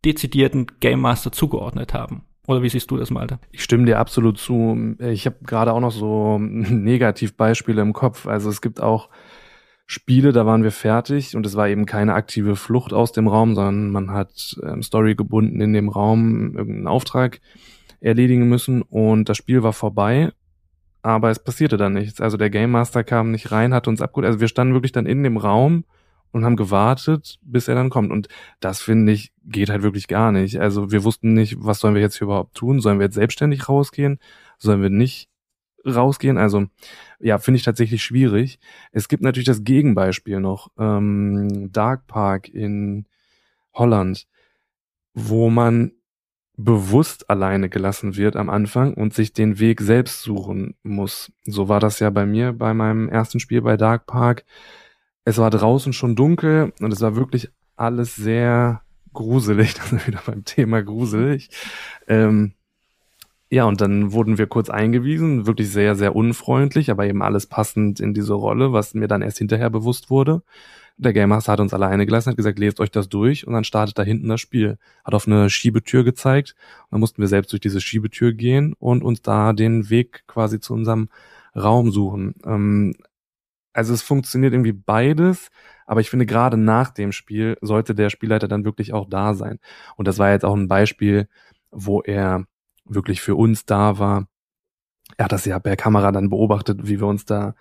dezidierten Game Master zugeordnet haben. Oder wie siehst du das, Malte? Ich stimme dir absolut zu. Ich habe gerade auch noch so Negativbeispiele im Kopf. Also es gibt auch Spiele, da waren wir fertig und es war eben keine aktive Flucht aus dem Raum, sondern man hat ähm, Story gebunden in dem Raum irgendeinen Auftrag erledigen müssen und das Spiel war vorbei, aber es passierte dann nichts. Also der Game Master kam nicht rein, hat uns abgeholt. Also wir standen wirklich dann in dem Raum und haben gewartet, bis er dann kommt. Und das finde ich geht halt wirklich gar nicht. Also wir wussten nicht, was sollen wir jetzt hier überhaupt tun? Sollen wir jetzt selbstständig rausgehen? Sollen wir nicht rausgehen? Also ja, finde ich tatsächlich schwierig. Es gibt natürlich das Gegenbeispiel noch, ähm, Dark Park in Holland, wo man bewusst alleine gelassen wird am Anfang und sich den Weg selbst suchen muss. So war das ja bei mir bei meinem ersten Spiel bei Dark Park. Es war draußen schon dunkel und es war wirklich alles sehr gruselig. Das ist wieder beim Thema gruselig. Ähm, Ja, und dann wurden wir kurz eingewiesen, wirklich sehr, sehr unfreundlich, aber eben alles passend in diese Rolle, was mir dann erst hinterher bewusst wurde. Der Game Master hat uns alleine gelassen, hat gesagt, lest euch das durch und dann startet da hinten das Spiel. Hat auf eine Schiebetür gezeigt und dann mussten wir selbst durch diese Schiebetür gehen und uns da den Weg quasi zu unserem Raum suchen. Ähm, also es funktioniert irgendwie beides, aber ich finde gerade nach dem Spiel sollte der Spielleiter dann wirklich auch da sein. Und das war jetzt auch ein Beispiel, wo er wirklich für uns da war. Er hat das ja per Kamera dann beobachtet, wie wir uns da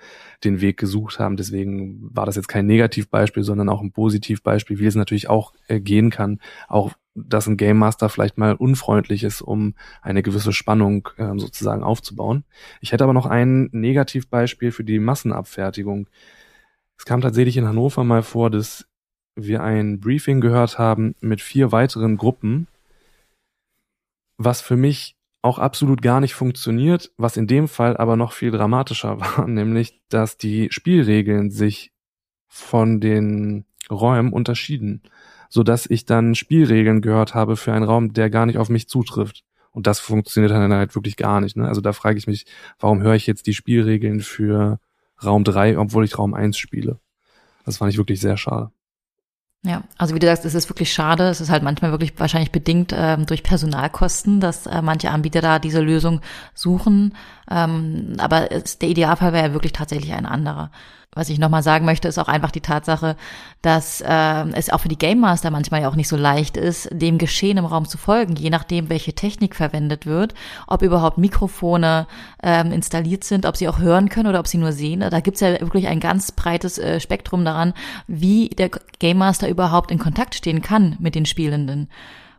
den Weg gesucht haben. Deswegen war das jetzt kein Negativbeispiel, sondern auch ein Positivbeispiel, wie es natürlich auch äh, gehen kann. Auch, dass ein Game Master vielleicht mal unfreundlich ist, um eine gewisse Spannung äh, sozusagen aufzubauen. Ich hätte aber noch ein Negativbeispiel für die Massenabfertigung. Es kam tatsächlich in Hannover mal vor, dass wir ein Briefing gehört haben mit vier weiteren Gruppen, was für mich auch absolut gar nicht funktioniert, was in dem Fall aber noch viel dramatischer war, nämlich, dass die Spielregeln sich von den Räumen unterschieden, so dass ich dann Spielregeln gehört habe für einen Raum, der gar nicht auf mich zutrifft. Und das funktioniert dann halt wirklich gar nicht. Ne? Also da frage ich mich, warum höre ich jetzt die Spielregeln für Raum 3, obwohl ich Raum 1 spiele? Das fand ich wirklich sehr schade. Ja, also wie du sagst, es ist wirklich schade. Es ist halt manchmal wirklich wahrscheinlich bedingt ähm, durch Personalkosten, dass äh, manche Anbieter da diese Lösung suchen. Ähm, aber es, der Idealfall wäre ja wirklich tatsächlich ein anderer was ich nochmal sagen möchte, ist auch einfach die Tatsache, dass äh, es auch für die Game Master manchmal ja auch nicht so leicht ist, dem Geschehen im Raum zu folgen, je nachdem, welche Technik verwendet wird, ob überhaupt Mikrofone ähm, installiert sind, ob sie auch hören können oder ob sie nur sehen. Da gibt's ja wirklich ein ganz breites äh, Spektrum daran, wie der Game Master überhaupt in Kontakt stehen kann mit den Spielenden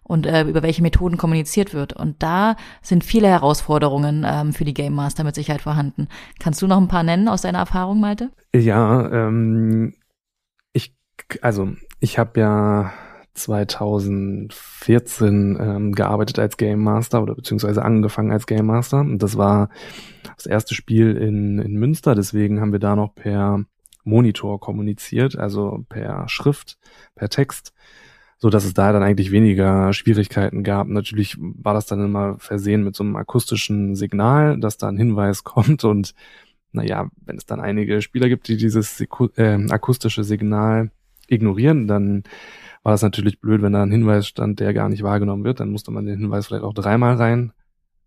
und äh, über welche Methoden kommuniziert wird. Und da sind viele Herausforderungen ähm, für die Game Master mit Sicherheit vorhanden. Kannst du noch ein paar nennen aus deiner Erfahrung, Malte? Ja, ähm, ich, also ich habe ja 2014 ähm, gearbeitet als Game Master oder beziehungsweise angefangen als Game Master. Und das war das erste Spiel in, in Münster, deswegen haben wir da noch per Monitor kommuniziert, also per Schrift, per Text so dass es da dann eigentlich weniger Schwierigkeiten gab. Natürlich war das dann immer versehen mit so einem akustischen Signal, dass da ein Hinweis kommt und naja, wenn es dann einige Spieler gibt, die dieses äh, akustische Signal ignorieren, dann war das natürlich blöd, wenn da ein Hinweis stand, der gar nicht wahrgenommen wird. Dann musste man den Hinweis vielleicht auch dreimal rein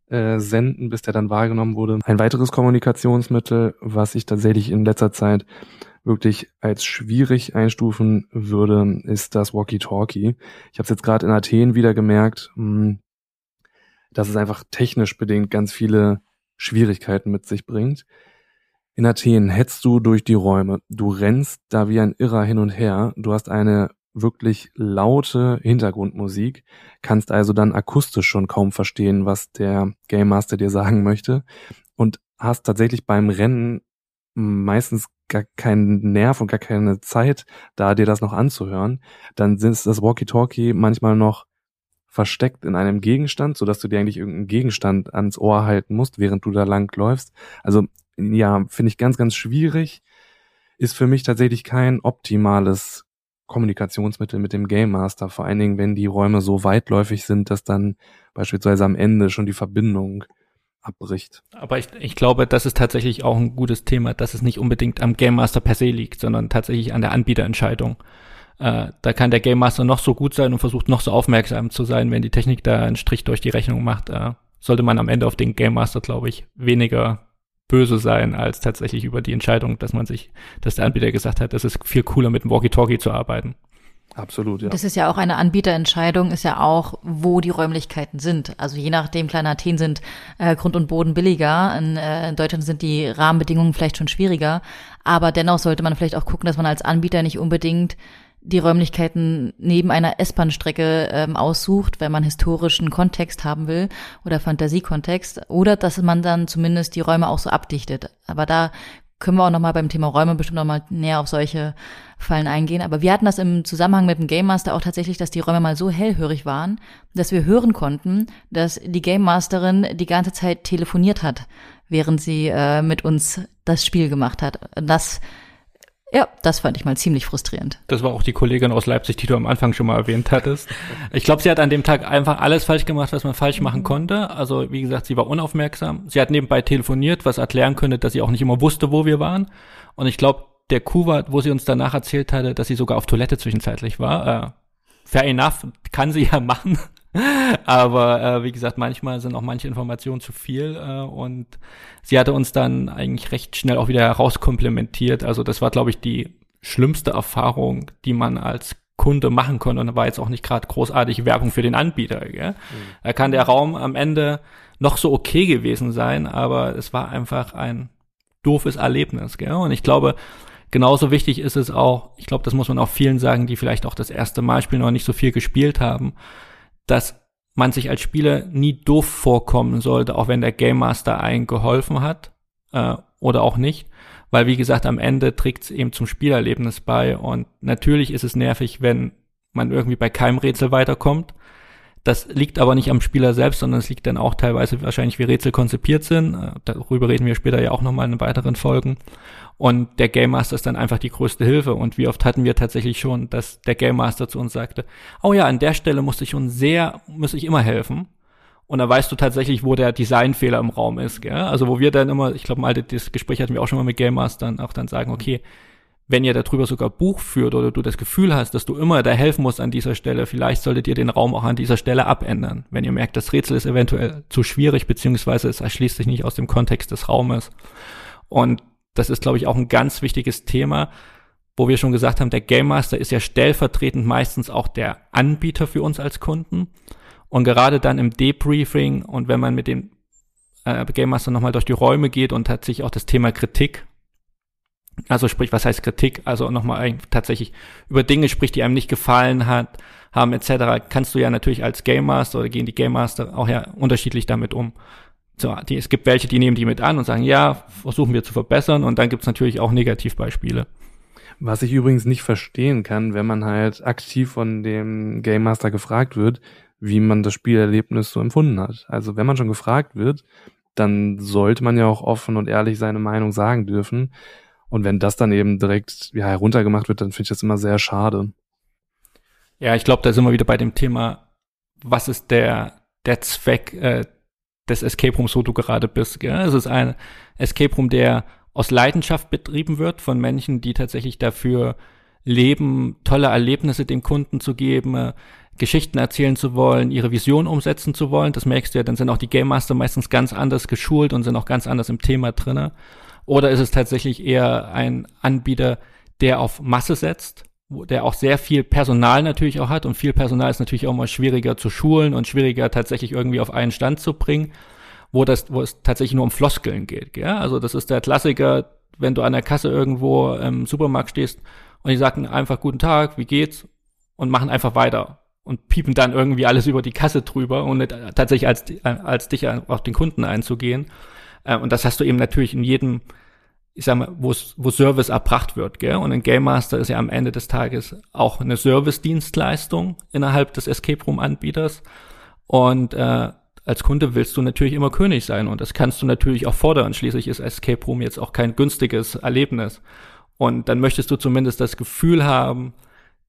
äh, senden, bis der dann wahrgenommen wurde. Ein weiteres Kommunikationsmittel, was ich tatsächlich in letzter Zeit wirklich als schwierig einstufen würde, ist das Walkie-Talkie. Ich habe es jetzt gerade in Athen wieder gemerkt, hm, dass es einfach technisch bedingt ganz viele Schwierigkeiten mit sich bringt. In Athen hetzt du durch die Räume, du rennst da wie ein Irrer hin und her, du hast eine wirklich laute Hintergrundmusik, kannst also dann akustisch schon kaum verstehen, was der Game Master dir sagen möchte und hast tatsächlich beim Rennen meistens gar keinen Nerv und gar keine Zeit, da dir das noch anzuhören, dann ist das Walkie-Talkie manchmal noch versteckt in einem Gegenstand, so dass du dir eigentlich irgendeinen Gegenstand ans Ohr halten musst, während du da lang läufst. Also ja, finde ich ganz, ganz schwierig. Ist für mich tatsächlich kein optimales Kommunikationsmittel mit dem Game Master, vor allen Dingen, wenn die Räume so weitläufig sind, dass dann beispielsweise am Ende schon die Verbindung abbricht. Aber ich, ich glaube, das ist tatsächlich auch ein gutes Thema, dass es nicht unbedingt am Game Master per se liegt, sondern tatsächlich an der Anbieterentscheidung. Äh, da kann der Game Master noch so gut sein und versucht noch so aufmerksam zu sein, wenn die Technik da einen Strich durch die Rechnung macht, äh, sollte man am Ende auf den Game Master, glaube ich, weniger böse sein, als tatsächlich über die Entscheidung, dass man sich, dass der Anbieter gesagt hat, es ist viel cooler mit dem Walkie-Talkie zu arbeiten. Absolut, ja. Das ist ja auch eine Anbieterentscheidung, ist ja auch, wo die Räumlichkeiten sind. Also je nachdem, kleine Athen sind äh, Grund und Boden billiger, in, äh, in Deutschland sind die Rahmenbedingungen vielleicht schon schwieriger, aber dennoch sollte man vielleicht auch gucken, dass man als Anbieter nicht unbedingt die Räumlichkeiten neben einer S-Bahn-Strecke ähm, aussucht, wenn man historischen Kontext haben will oder Fantasiekontext, oder dass man dann zumindest die Räume auch so abdichtet. Aber da können wir auch nochmal beim Thema Räume bestimmt nochmal näher auf solche Fallen eingehen. Aber wir hatten das im Zusammenhang mit dem Game Master auch tatsächlich, dass die Räume mal so hellhörig waren, dass wir hören konnten, dass die Game Masterin die ganze Zeit telefoniert hat, während sie äh, mit uns das Spiel gemacht hat. Das Ja, das fand ich mal ziemlich frustrierend. Das war auch die Kollegin aus Leipzig, die du am Anfang schon mal erwähnt hattest. Ich glaube, sie hat an dem Tag einfach alles falsch gemacht, was man falsch machen konnte. Also wie gesagt, sie war unaufmerksam. Sie hat nebenbei telefoniert, was erklären könnte, dass sie auch nicht immer wusste, wo wir waren. Und ich glaube, der Coup war, wo sie uns danach erzählt hatte, dass sie sogar auf Toilette zwischenzeitlich war. Äh, fair enough, kann sie ja machen. Aber äh, wie gesagt, manchmal sind auch manche Informationen zu viel äh, und sie hatte uns dann eigentlich recht schnell auch wieder herauskomplementiert. Also das war, glaube ich, die schlimmste Erfahrung, die man als Kunde machen konnte und da war jetzt auch nicht gerade großartig Werbung für den Anbieter. Gell? Mhm. Da kann der Raum am Ende noch so okay gewesen sein, aber es war einfach ein doofes Erlebnis. Gell? Und ich glaube, genauso wichtig ist es auch, ich glaube, das muss man auch vielen sagen, die vielleicht auch das erste Mal spielen oder nicht so viel gespielt haben, dass man sich als Spieler nie doof vorkommen sollte, auch wenn der Game Master einen geholfen hat äh, oder auch nicht. Weil, wie gesagt, am Ende trägt es eben zum Spielerlebnis bei. Und natürlich ist es nervig, wenn man irgendwie bei keinem Rätsel weiterkommt. Das liegt aber nicht am Spieler selbst, sondern es liegt dann auch teilweise wahrscheinlich, wie Rätsel konzipiert sind. Äh, darüber reden wir später ja auch nochmal in weiteren Folgen. Und der Game Master ist dann einfach die größte Hilfe. Und wie oft hatten wir tatsächlich schon, dass der Game Master zu uns sagte, oh ja, an der Stelle musste ich schon sehr, muss ich immer helfen. Und da weißt du tatsächlich, wo der Designfehler im Raum ist. Gell? Also wo wir dann immer, ich glaube, mal das Gespräch hatten wir auch schon mal mit Game Mastern, auch dann sagen, okay, wenn ihr darüber sogar Buch führt oder du das Gefühl hast, dass du immer da helfen musst an dieser Stelle, vielleicht solltet ihr den Raum auch an dieser Stelle abändern. Wenn ihr merkt, das Rätsel ist eventuell zu schwierig, beziehungsweise es erschließt sich nicht aus dem Kontext des Raumes. Und das ist, glaube ich, auch ein ganz wichtiges Thema, wo wir schon gesagt haben, der Game Master ist ja stellvertretend meistens auch der Anbieter für uns als Kunden. Und gerade dann im Debriefing und wenn man mit dem äh, Game Master nochmal durch die Räume geht und tatsächlich auch das Thema Kritik, also sprich, was heißt Kritik? Also nochmal tatsächlich über Dinge spricht, die einem nicht gefallen hat, haben etc., kannst du ja natürlich als Game Master oder gehen die Game Master auch ja unterschiedlich damit um so, die, es gibt welche, die nehmen die mit an und sagen, ja, versuchen wir zu verbessern. Und dann gibt's natürlich auch Negativbeispiele. Was ich übrigens nicht verstehen kann, wenn man halt aktiv von dem Game Master gefragt wird, wie man das Spielerlebnis so empfunden hat. Also wenn man schon gefragt wird, dann sollte man ja auch offen und ehrlich seine Meinung sagen dürfen. Und wenn das dann eben direkt ja, heruntergemacht wird, dann finde ich das immer sehr schade. Ja, ich glaube, da sind wir wieder bei dem Thema, was ist der, der Zweck äh, des Escape Rooms, wo du gerade bist. Gell? Es ist ein Escape Room, der aus Leidenschaft betrieben wird von Menschen, die tatsächlich dafür leben, tolle Erlebnisse den Kunden zu geben, äh, Geschichten erzählen zu wollen, ihre Vision umsetzen zu wollen. Das merkst du ja, dann sind auch die Game Master meistens ganz anders geschult und sind auch ganz anders im Thema drinne. Oder ist es tatsächlich eher ein Anbieter, der auf Masse setzt der auch sehr viel Personal natürlich auch hat und viel Personal ist natürlich auch mal schwieriger zu schulen und schwieriger tatsächlich irgendwie auf einen Stand zu bringen, wo das, wo es tatsächlich nur um Floskeln geht. Ja? Also das ist der Klassiker, wenn du an der Kasse irgendwo im Supermarkt stehst und die sagen einfach guten Tag, wie geht's und machen einfach weiter und piepen dann irgendwie alles über die Kasse drüber, ohne tatsächlich als, als dich auf den Kunden einzugehen. Äh, und das hast du eben natürlich in jedem ich sag mal, wo, wo Service erbracht wird, gell? Und ein Game Master ist ja am Ende des Tages auch eine Service-Dienstleistung innerhalb des Escape Room-Anbieters. Und äh, als Kunde willst du natürlich immer König sein und das kannst du natürlich auch fordern. Schließlich ist Escape Room jetzt auch kein günstiges Erlebnis. Und dann möchtest du zumindest das Gefühl haben,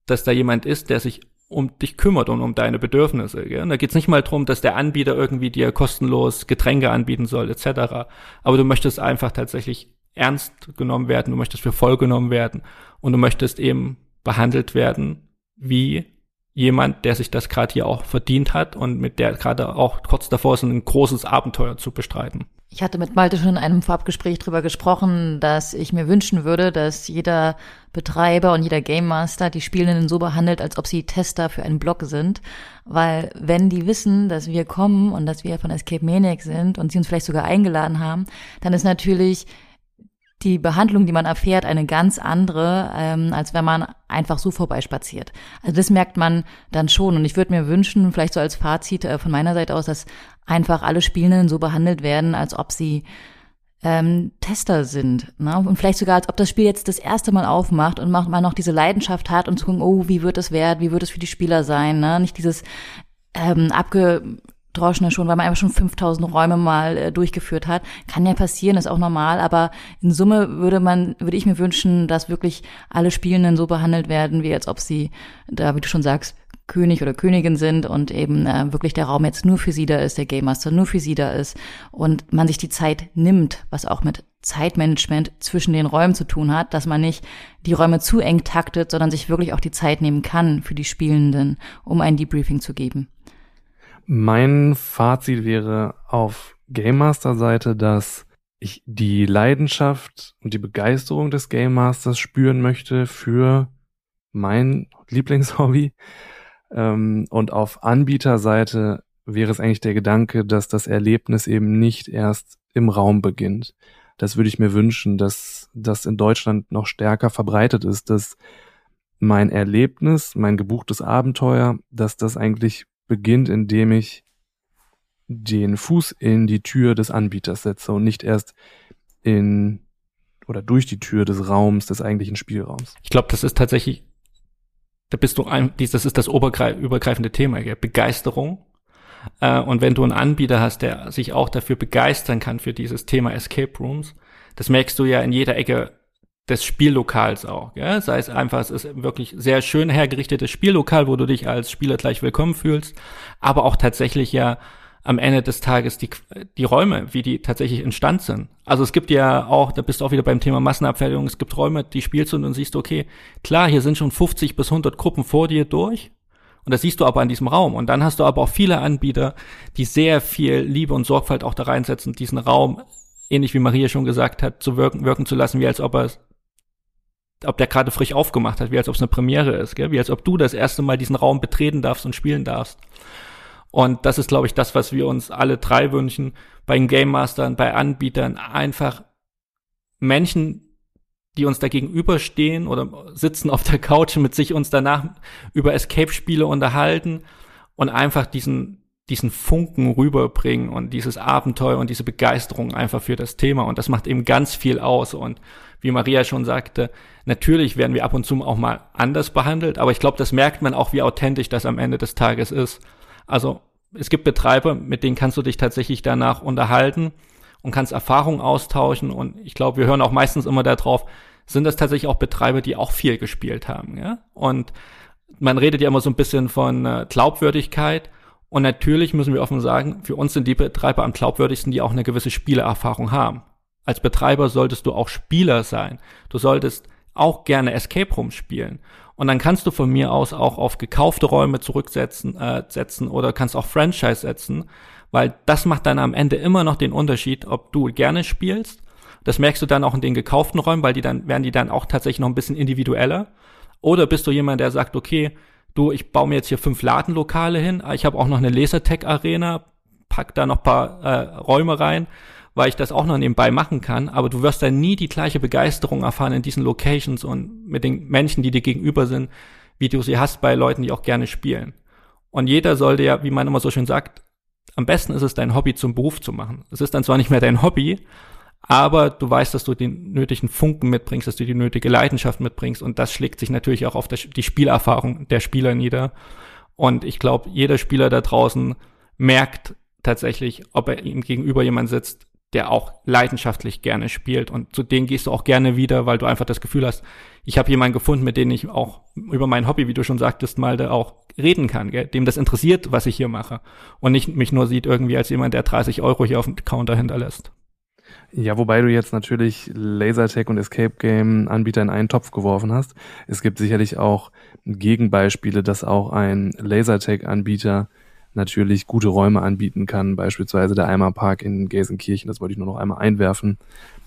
dass da jemand ist, der sich um dich kümmert und um deine Bedürfnisse. Gell? Und da geht's nicht mal drum, dass der Anbieter irgendwie dir kostenlos Getränke anbieten soll, etc. Aber du möchtest einfach tatsächlich ernst genommen werden, du möchtest für voll genommen werden und du möchtest eben behandelt werden wie jemand, der sich das gerade hier auch verdient hat und mit der gerade auch kurz davor ist, ein großes Abenteuer zu bestreiten. Ich hatte mit Malte schon in einem Vorabgespräch darüber gesprochen, dass ich mir wünschen würde, dass jeder Betreiber und jeder Game Master die Spielenden so behandelt, als ob sie Tester für einen Blog sind. Weil wenn die wissen, dass wir kommen und dass wir von Escape Maniac sind und sie uns vielleicht sogar eingeladen haben, dann ist natürlich die Behandlung, die man erfährt, eine ganz andere, ähm, als wenn man einfach so vorbeispaziert. Also das merkt man dann schon. Und ich würde mir wünschen, vielleicht so als Fazit äh, von meiner Seite aus, dass einfach alle Spielenden so behandelt werden, als ob sie ähm, Tester sind. Ne? Und vielleicht sogar, als ob das Spiel jetzt das erste Mal aufmacht und man noch diese Leidenschaft hat und zu gucken, oh, wie wird es werden, wie wird es für die Spieler sein. Ne? Nicht dieses ähm, abge abgedroschener schon, weil man einfach schon 5000 Räume mal äh, durchgeführt hat. Kann ja passieren, ist auch normal, aber in Summe würde man, würde ich mir wünschen, dass wirklich alle Spielenden so behandelt werden, wie als ob sie, da, wie du schon sagst, König oder Königin sind und eben äh, wirklich der Raum jetzt nur für sie da ist, der Game Master nur für sie da ist und man sich die Zeit nimmt, was auch mit Zeitmanagement zwischen den Räumen zu tun hat, dass man nicht die Räume zu eng taktet, sondern sich wirklich auch die Zeit nehmen kann für die Spielenden, um ein Debriefing zu geben. Mein Fazit wäre auf Game Master Seite, dass ich die Leidenschaft und die Begeisterung des Game Masters spüren möchte für mein Lieblingshobby ähm, und auf Anbieterseite wäre es eigentlich der Gedanke, dass das Erlebnis eben nicht erst im Raum beginnt. Das würde ich mir wünschen, dass das in Deutschland noch stärker verbreitet ist, dass mein Erlebnis, mein gebuchtes Abenteuer, dass das eigentlich beginnt, indem ich den Fuß in die Tür des Anbieters setze und nicht erst in oder durch die Tür des Raums, des eigentlichen Spielraums. Ich glaube, das ist tatsächlich da bist du ein, das ist das übergreifende Thema, gell? Begeisterung. Äh, und wenn du einen Anbieter hast, der sich auch dafür begeistern kann für dieses Thema Escape Rooms, das merkst du ja in jeder Ecke des Spiellokals auch. Gell? Sei es einfach, es ist wirklich sehr schön hergerichtetes Spiellokal, wo du dich als Spieler gleich willkommen fühlst, aber auch tatsächlich ja am Ende des Tages die, die Räume, wie die tatsächlich instand sind. Also es gibt ja auch, da bist du auch wieder beim Thema Massenabfertigung, es gibt Räume, die spielst du und siehst, okay, klar, hier sind schon 50 bis 100 Gruppen vor dir durch. Und das siehst du aber an diesem Raum. Und dann hast du aber auch viele Anbieter, die sehr viel Liebe und Sorgfalt auch da reinsetzen, diesen Raum, ähnlich wie Maria schon gesagt hat, zu wirken, wirken zu lassen, wie als ob er ob der gerade frisch aufgemacht hat, wie als ob es eine Premiere ist, gell? wie als ob du das erste Mal diesen Raum betreten darfst und spielen darfst. Und das ist, glaube ich, das, was wir uns alle drei wünschen, bei den Game Mastern, bei Anbietern, einfach Menschen, die uns da gegenüberstehen oder sitzen auf der Couch und mit sich uns danach über Escape-Spiele unterhalten und einfach diesen, diesen Funken rüberbringen und dieses Abenteuer und diese Begeisterung einfach für das Thema. Und das macht eben ganz viel aus. Und wie Maria schon sagte, natürlich werden wir ab und zu auch mal anders behandelt, aber ich glaube, das merkt man auch, wie authentisch das am Ende des Tages ist. Also es gibt Betreiber, mit denen kannst du dich tatsächlich danach unterhalten und kannst Erfahrungen austauschen. Und ich glaube, wir hören auch meistens immer darauf, sind das tatsächlich auch Betreiber, die auch viel gespielt haben. Ja? Und man redet ja immer so ein bisschen von äh, Glaubwürdigkeit. Und natürlich müssen wir offen sagen, für uns sind die Betreiber am glaubwürdigsten, die auch eine gewisse Spielerfahrung haben. Als Betreiber solltest du auch Spieler sein. Du solltest auch gerne Escape Room spielen. Und dann kannst du von mir aus auch auf gekaufte Räume zurücksetzen äh, setzen oder kannst auch Franchise setzen, weil das macht dann am Ende immer noch den Unterschied, ob du gerne spielst. Das merkst du dann auch in den gekauften Räumen, weil die dann werden die dann auch tatsächlich noch ein bisschen individueller. Oder bist du jemand, der sagt, okay, du, ich baue mir jetzt hier fünf Ladenlokale hin, ich habe auch noch eine Lasertech-Arena, pack da noch paar äh, Räume rein weil ich das auch noch nebenbei machen kann, aber du wirst dann nie die gleiche Begeisterung erfahren in diesen Locations und mit den Menschen, die dir gegenüber sind, wie du sie hast bei Leuten, die auch gerne spielen. Und jeder sollte ja, wie man immer so schön sagt, am besten ist es, dein Hobby zum Beruf zu machen. Es ist dann zwar nicht mehr dein Hobby, aber du weißt, dass du den nötigen Funken mitbringst, dass du die nötige Leidenschaft mitbringst und das schlägt sich natürlich auch auf die Spielerfahrung der Spieler nieder. Und ich glaube, jeder Spieler da draußen merkt tatsächlich, ob er ihm gegenüber jemand sitzt, der auch leidenschaftlich gerne spielt. Und zu denen gehst du auch gerne wieder, weil du einfach das Gefühl hast, ich habe jemanden gefunden, mit dem ich auch über mein Hobby, wie du schon sagtest, mal da auch reden kann, gell? dem das interessiert, was ich hier mache. Und nicht mich nur sieht irgendwie als jemand, der 30 Euro hier auf dem Counter hinterlässt. Ja, wobei du jetzt natürlich Lasertech und Escape Game Anbieter in einen Topf geworfen hast. Es gibt sicherlich auch Gegenbeispiele, dass auch ein Lasertech Anbieter natürlich gute Räume anbieten kann, beispielsweise der Eimer Park in Gelsenkirchen, das wollte ich nur noch einmal einwerfen,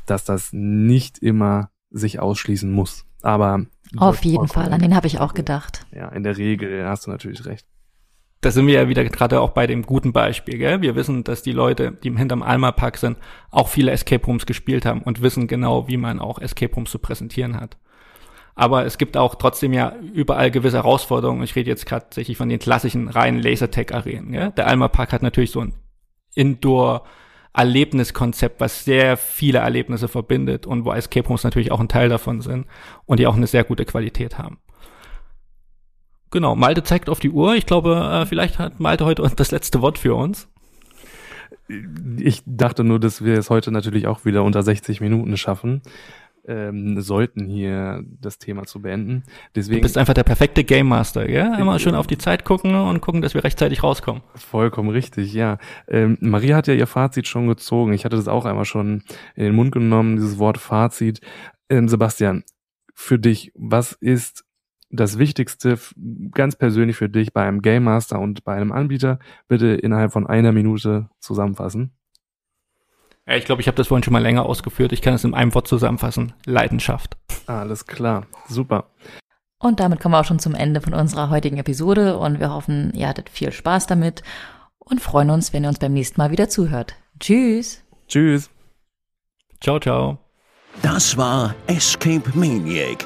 dass das nicht immer sich ausschließen muss. Aber auf jeden Fall, an den habe ich auch gedacht. Ja, in der Regel hast du natürlich recht. Da sind wir ja wieder gerade auch bei dem guten Beispiel, gell? Wir wissen, dass die Leute, die hinterm Alma Park sind, auch viele Escape Rooms gespielt haben und wissen genau, wie man auch Escape Rooms zu präsentieren hat. Aber es gibt auch trotzdem ja überall gewisse Herausforderungen. Ich rede jetzt gerade tatsächlich von den klassischen reinen Lasertech-Arenen. Ja? Der Alma Park hat natürlich so ein Indoor-Erlebniskonzept, was sehr viele Erlebnisse verbindet und wo Escape Rooms natürlich auch ein Teil davon sind und die auch eine sehr gute Qualität haben. Genau, Malte zeigt auf die Uhr. Ich glaube, äh, vielleicht hat Malte heute das letzte Wort für uns. ich dachte nur, dass wir es heute natürlich auch wieder unter 60 Minuten schaffen ähm, sollten hier das Thema zu beenden. Deswegen, du bist einfach der perfekte Game Master, ja? Immer schön auf die Zeit gucken und gucken, dass wir rechtzeitig rauskommen. Vollkommen richtig, ja. Ähm, Maria hat ja ihr Fazit schon gezogen. Ich hatte das auch einmal schon in den Mund genommen, dieses Wort Fazit. Ähm, Sebastian, für dich, was ist das Wichtigste ganz persönlich für dich bei einem Game Master und bei einem Anbieter? Bitte innerhalb von einer Minute zusammenfassen. Ja, ich glaube, ich habe das vorhin schon mal länger ausgeführt. Ich kann es in einem Wort zusammenfassen. Leidenschaft. Alles klar. Super. Und damit kommen wir auch schon zum Ende von unserer heutigen Episode und wir hoffen, ihr hattet viel Spaß damit und freuen uns, wenn ihr uns beim nächsten Mal wieder zuhört. Tschüss. Tschüss. Ciao, ciao. Das war Escape Maniac,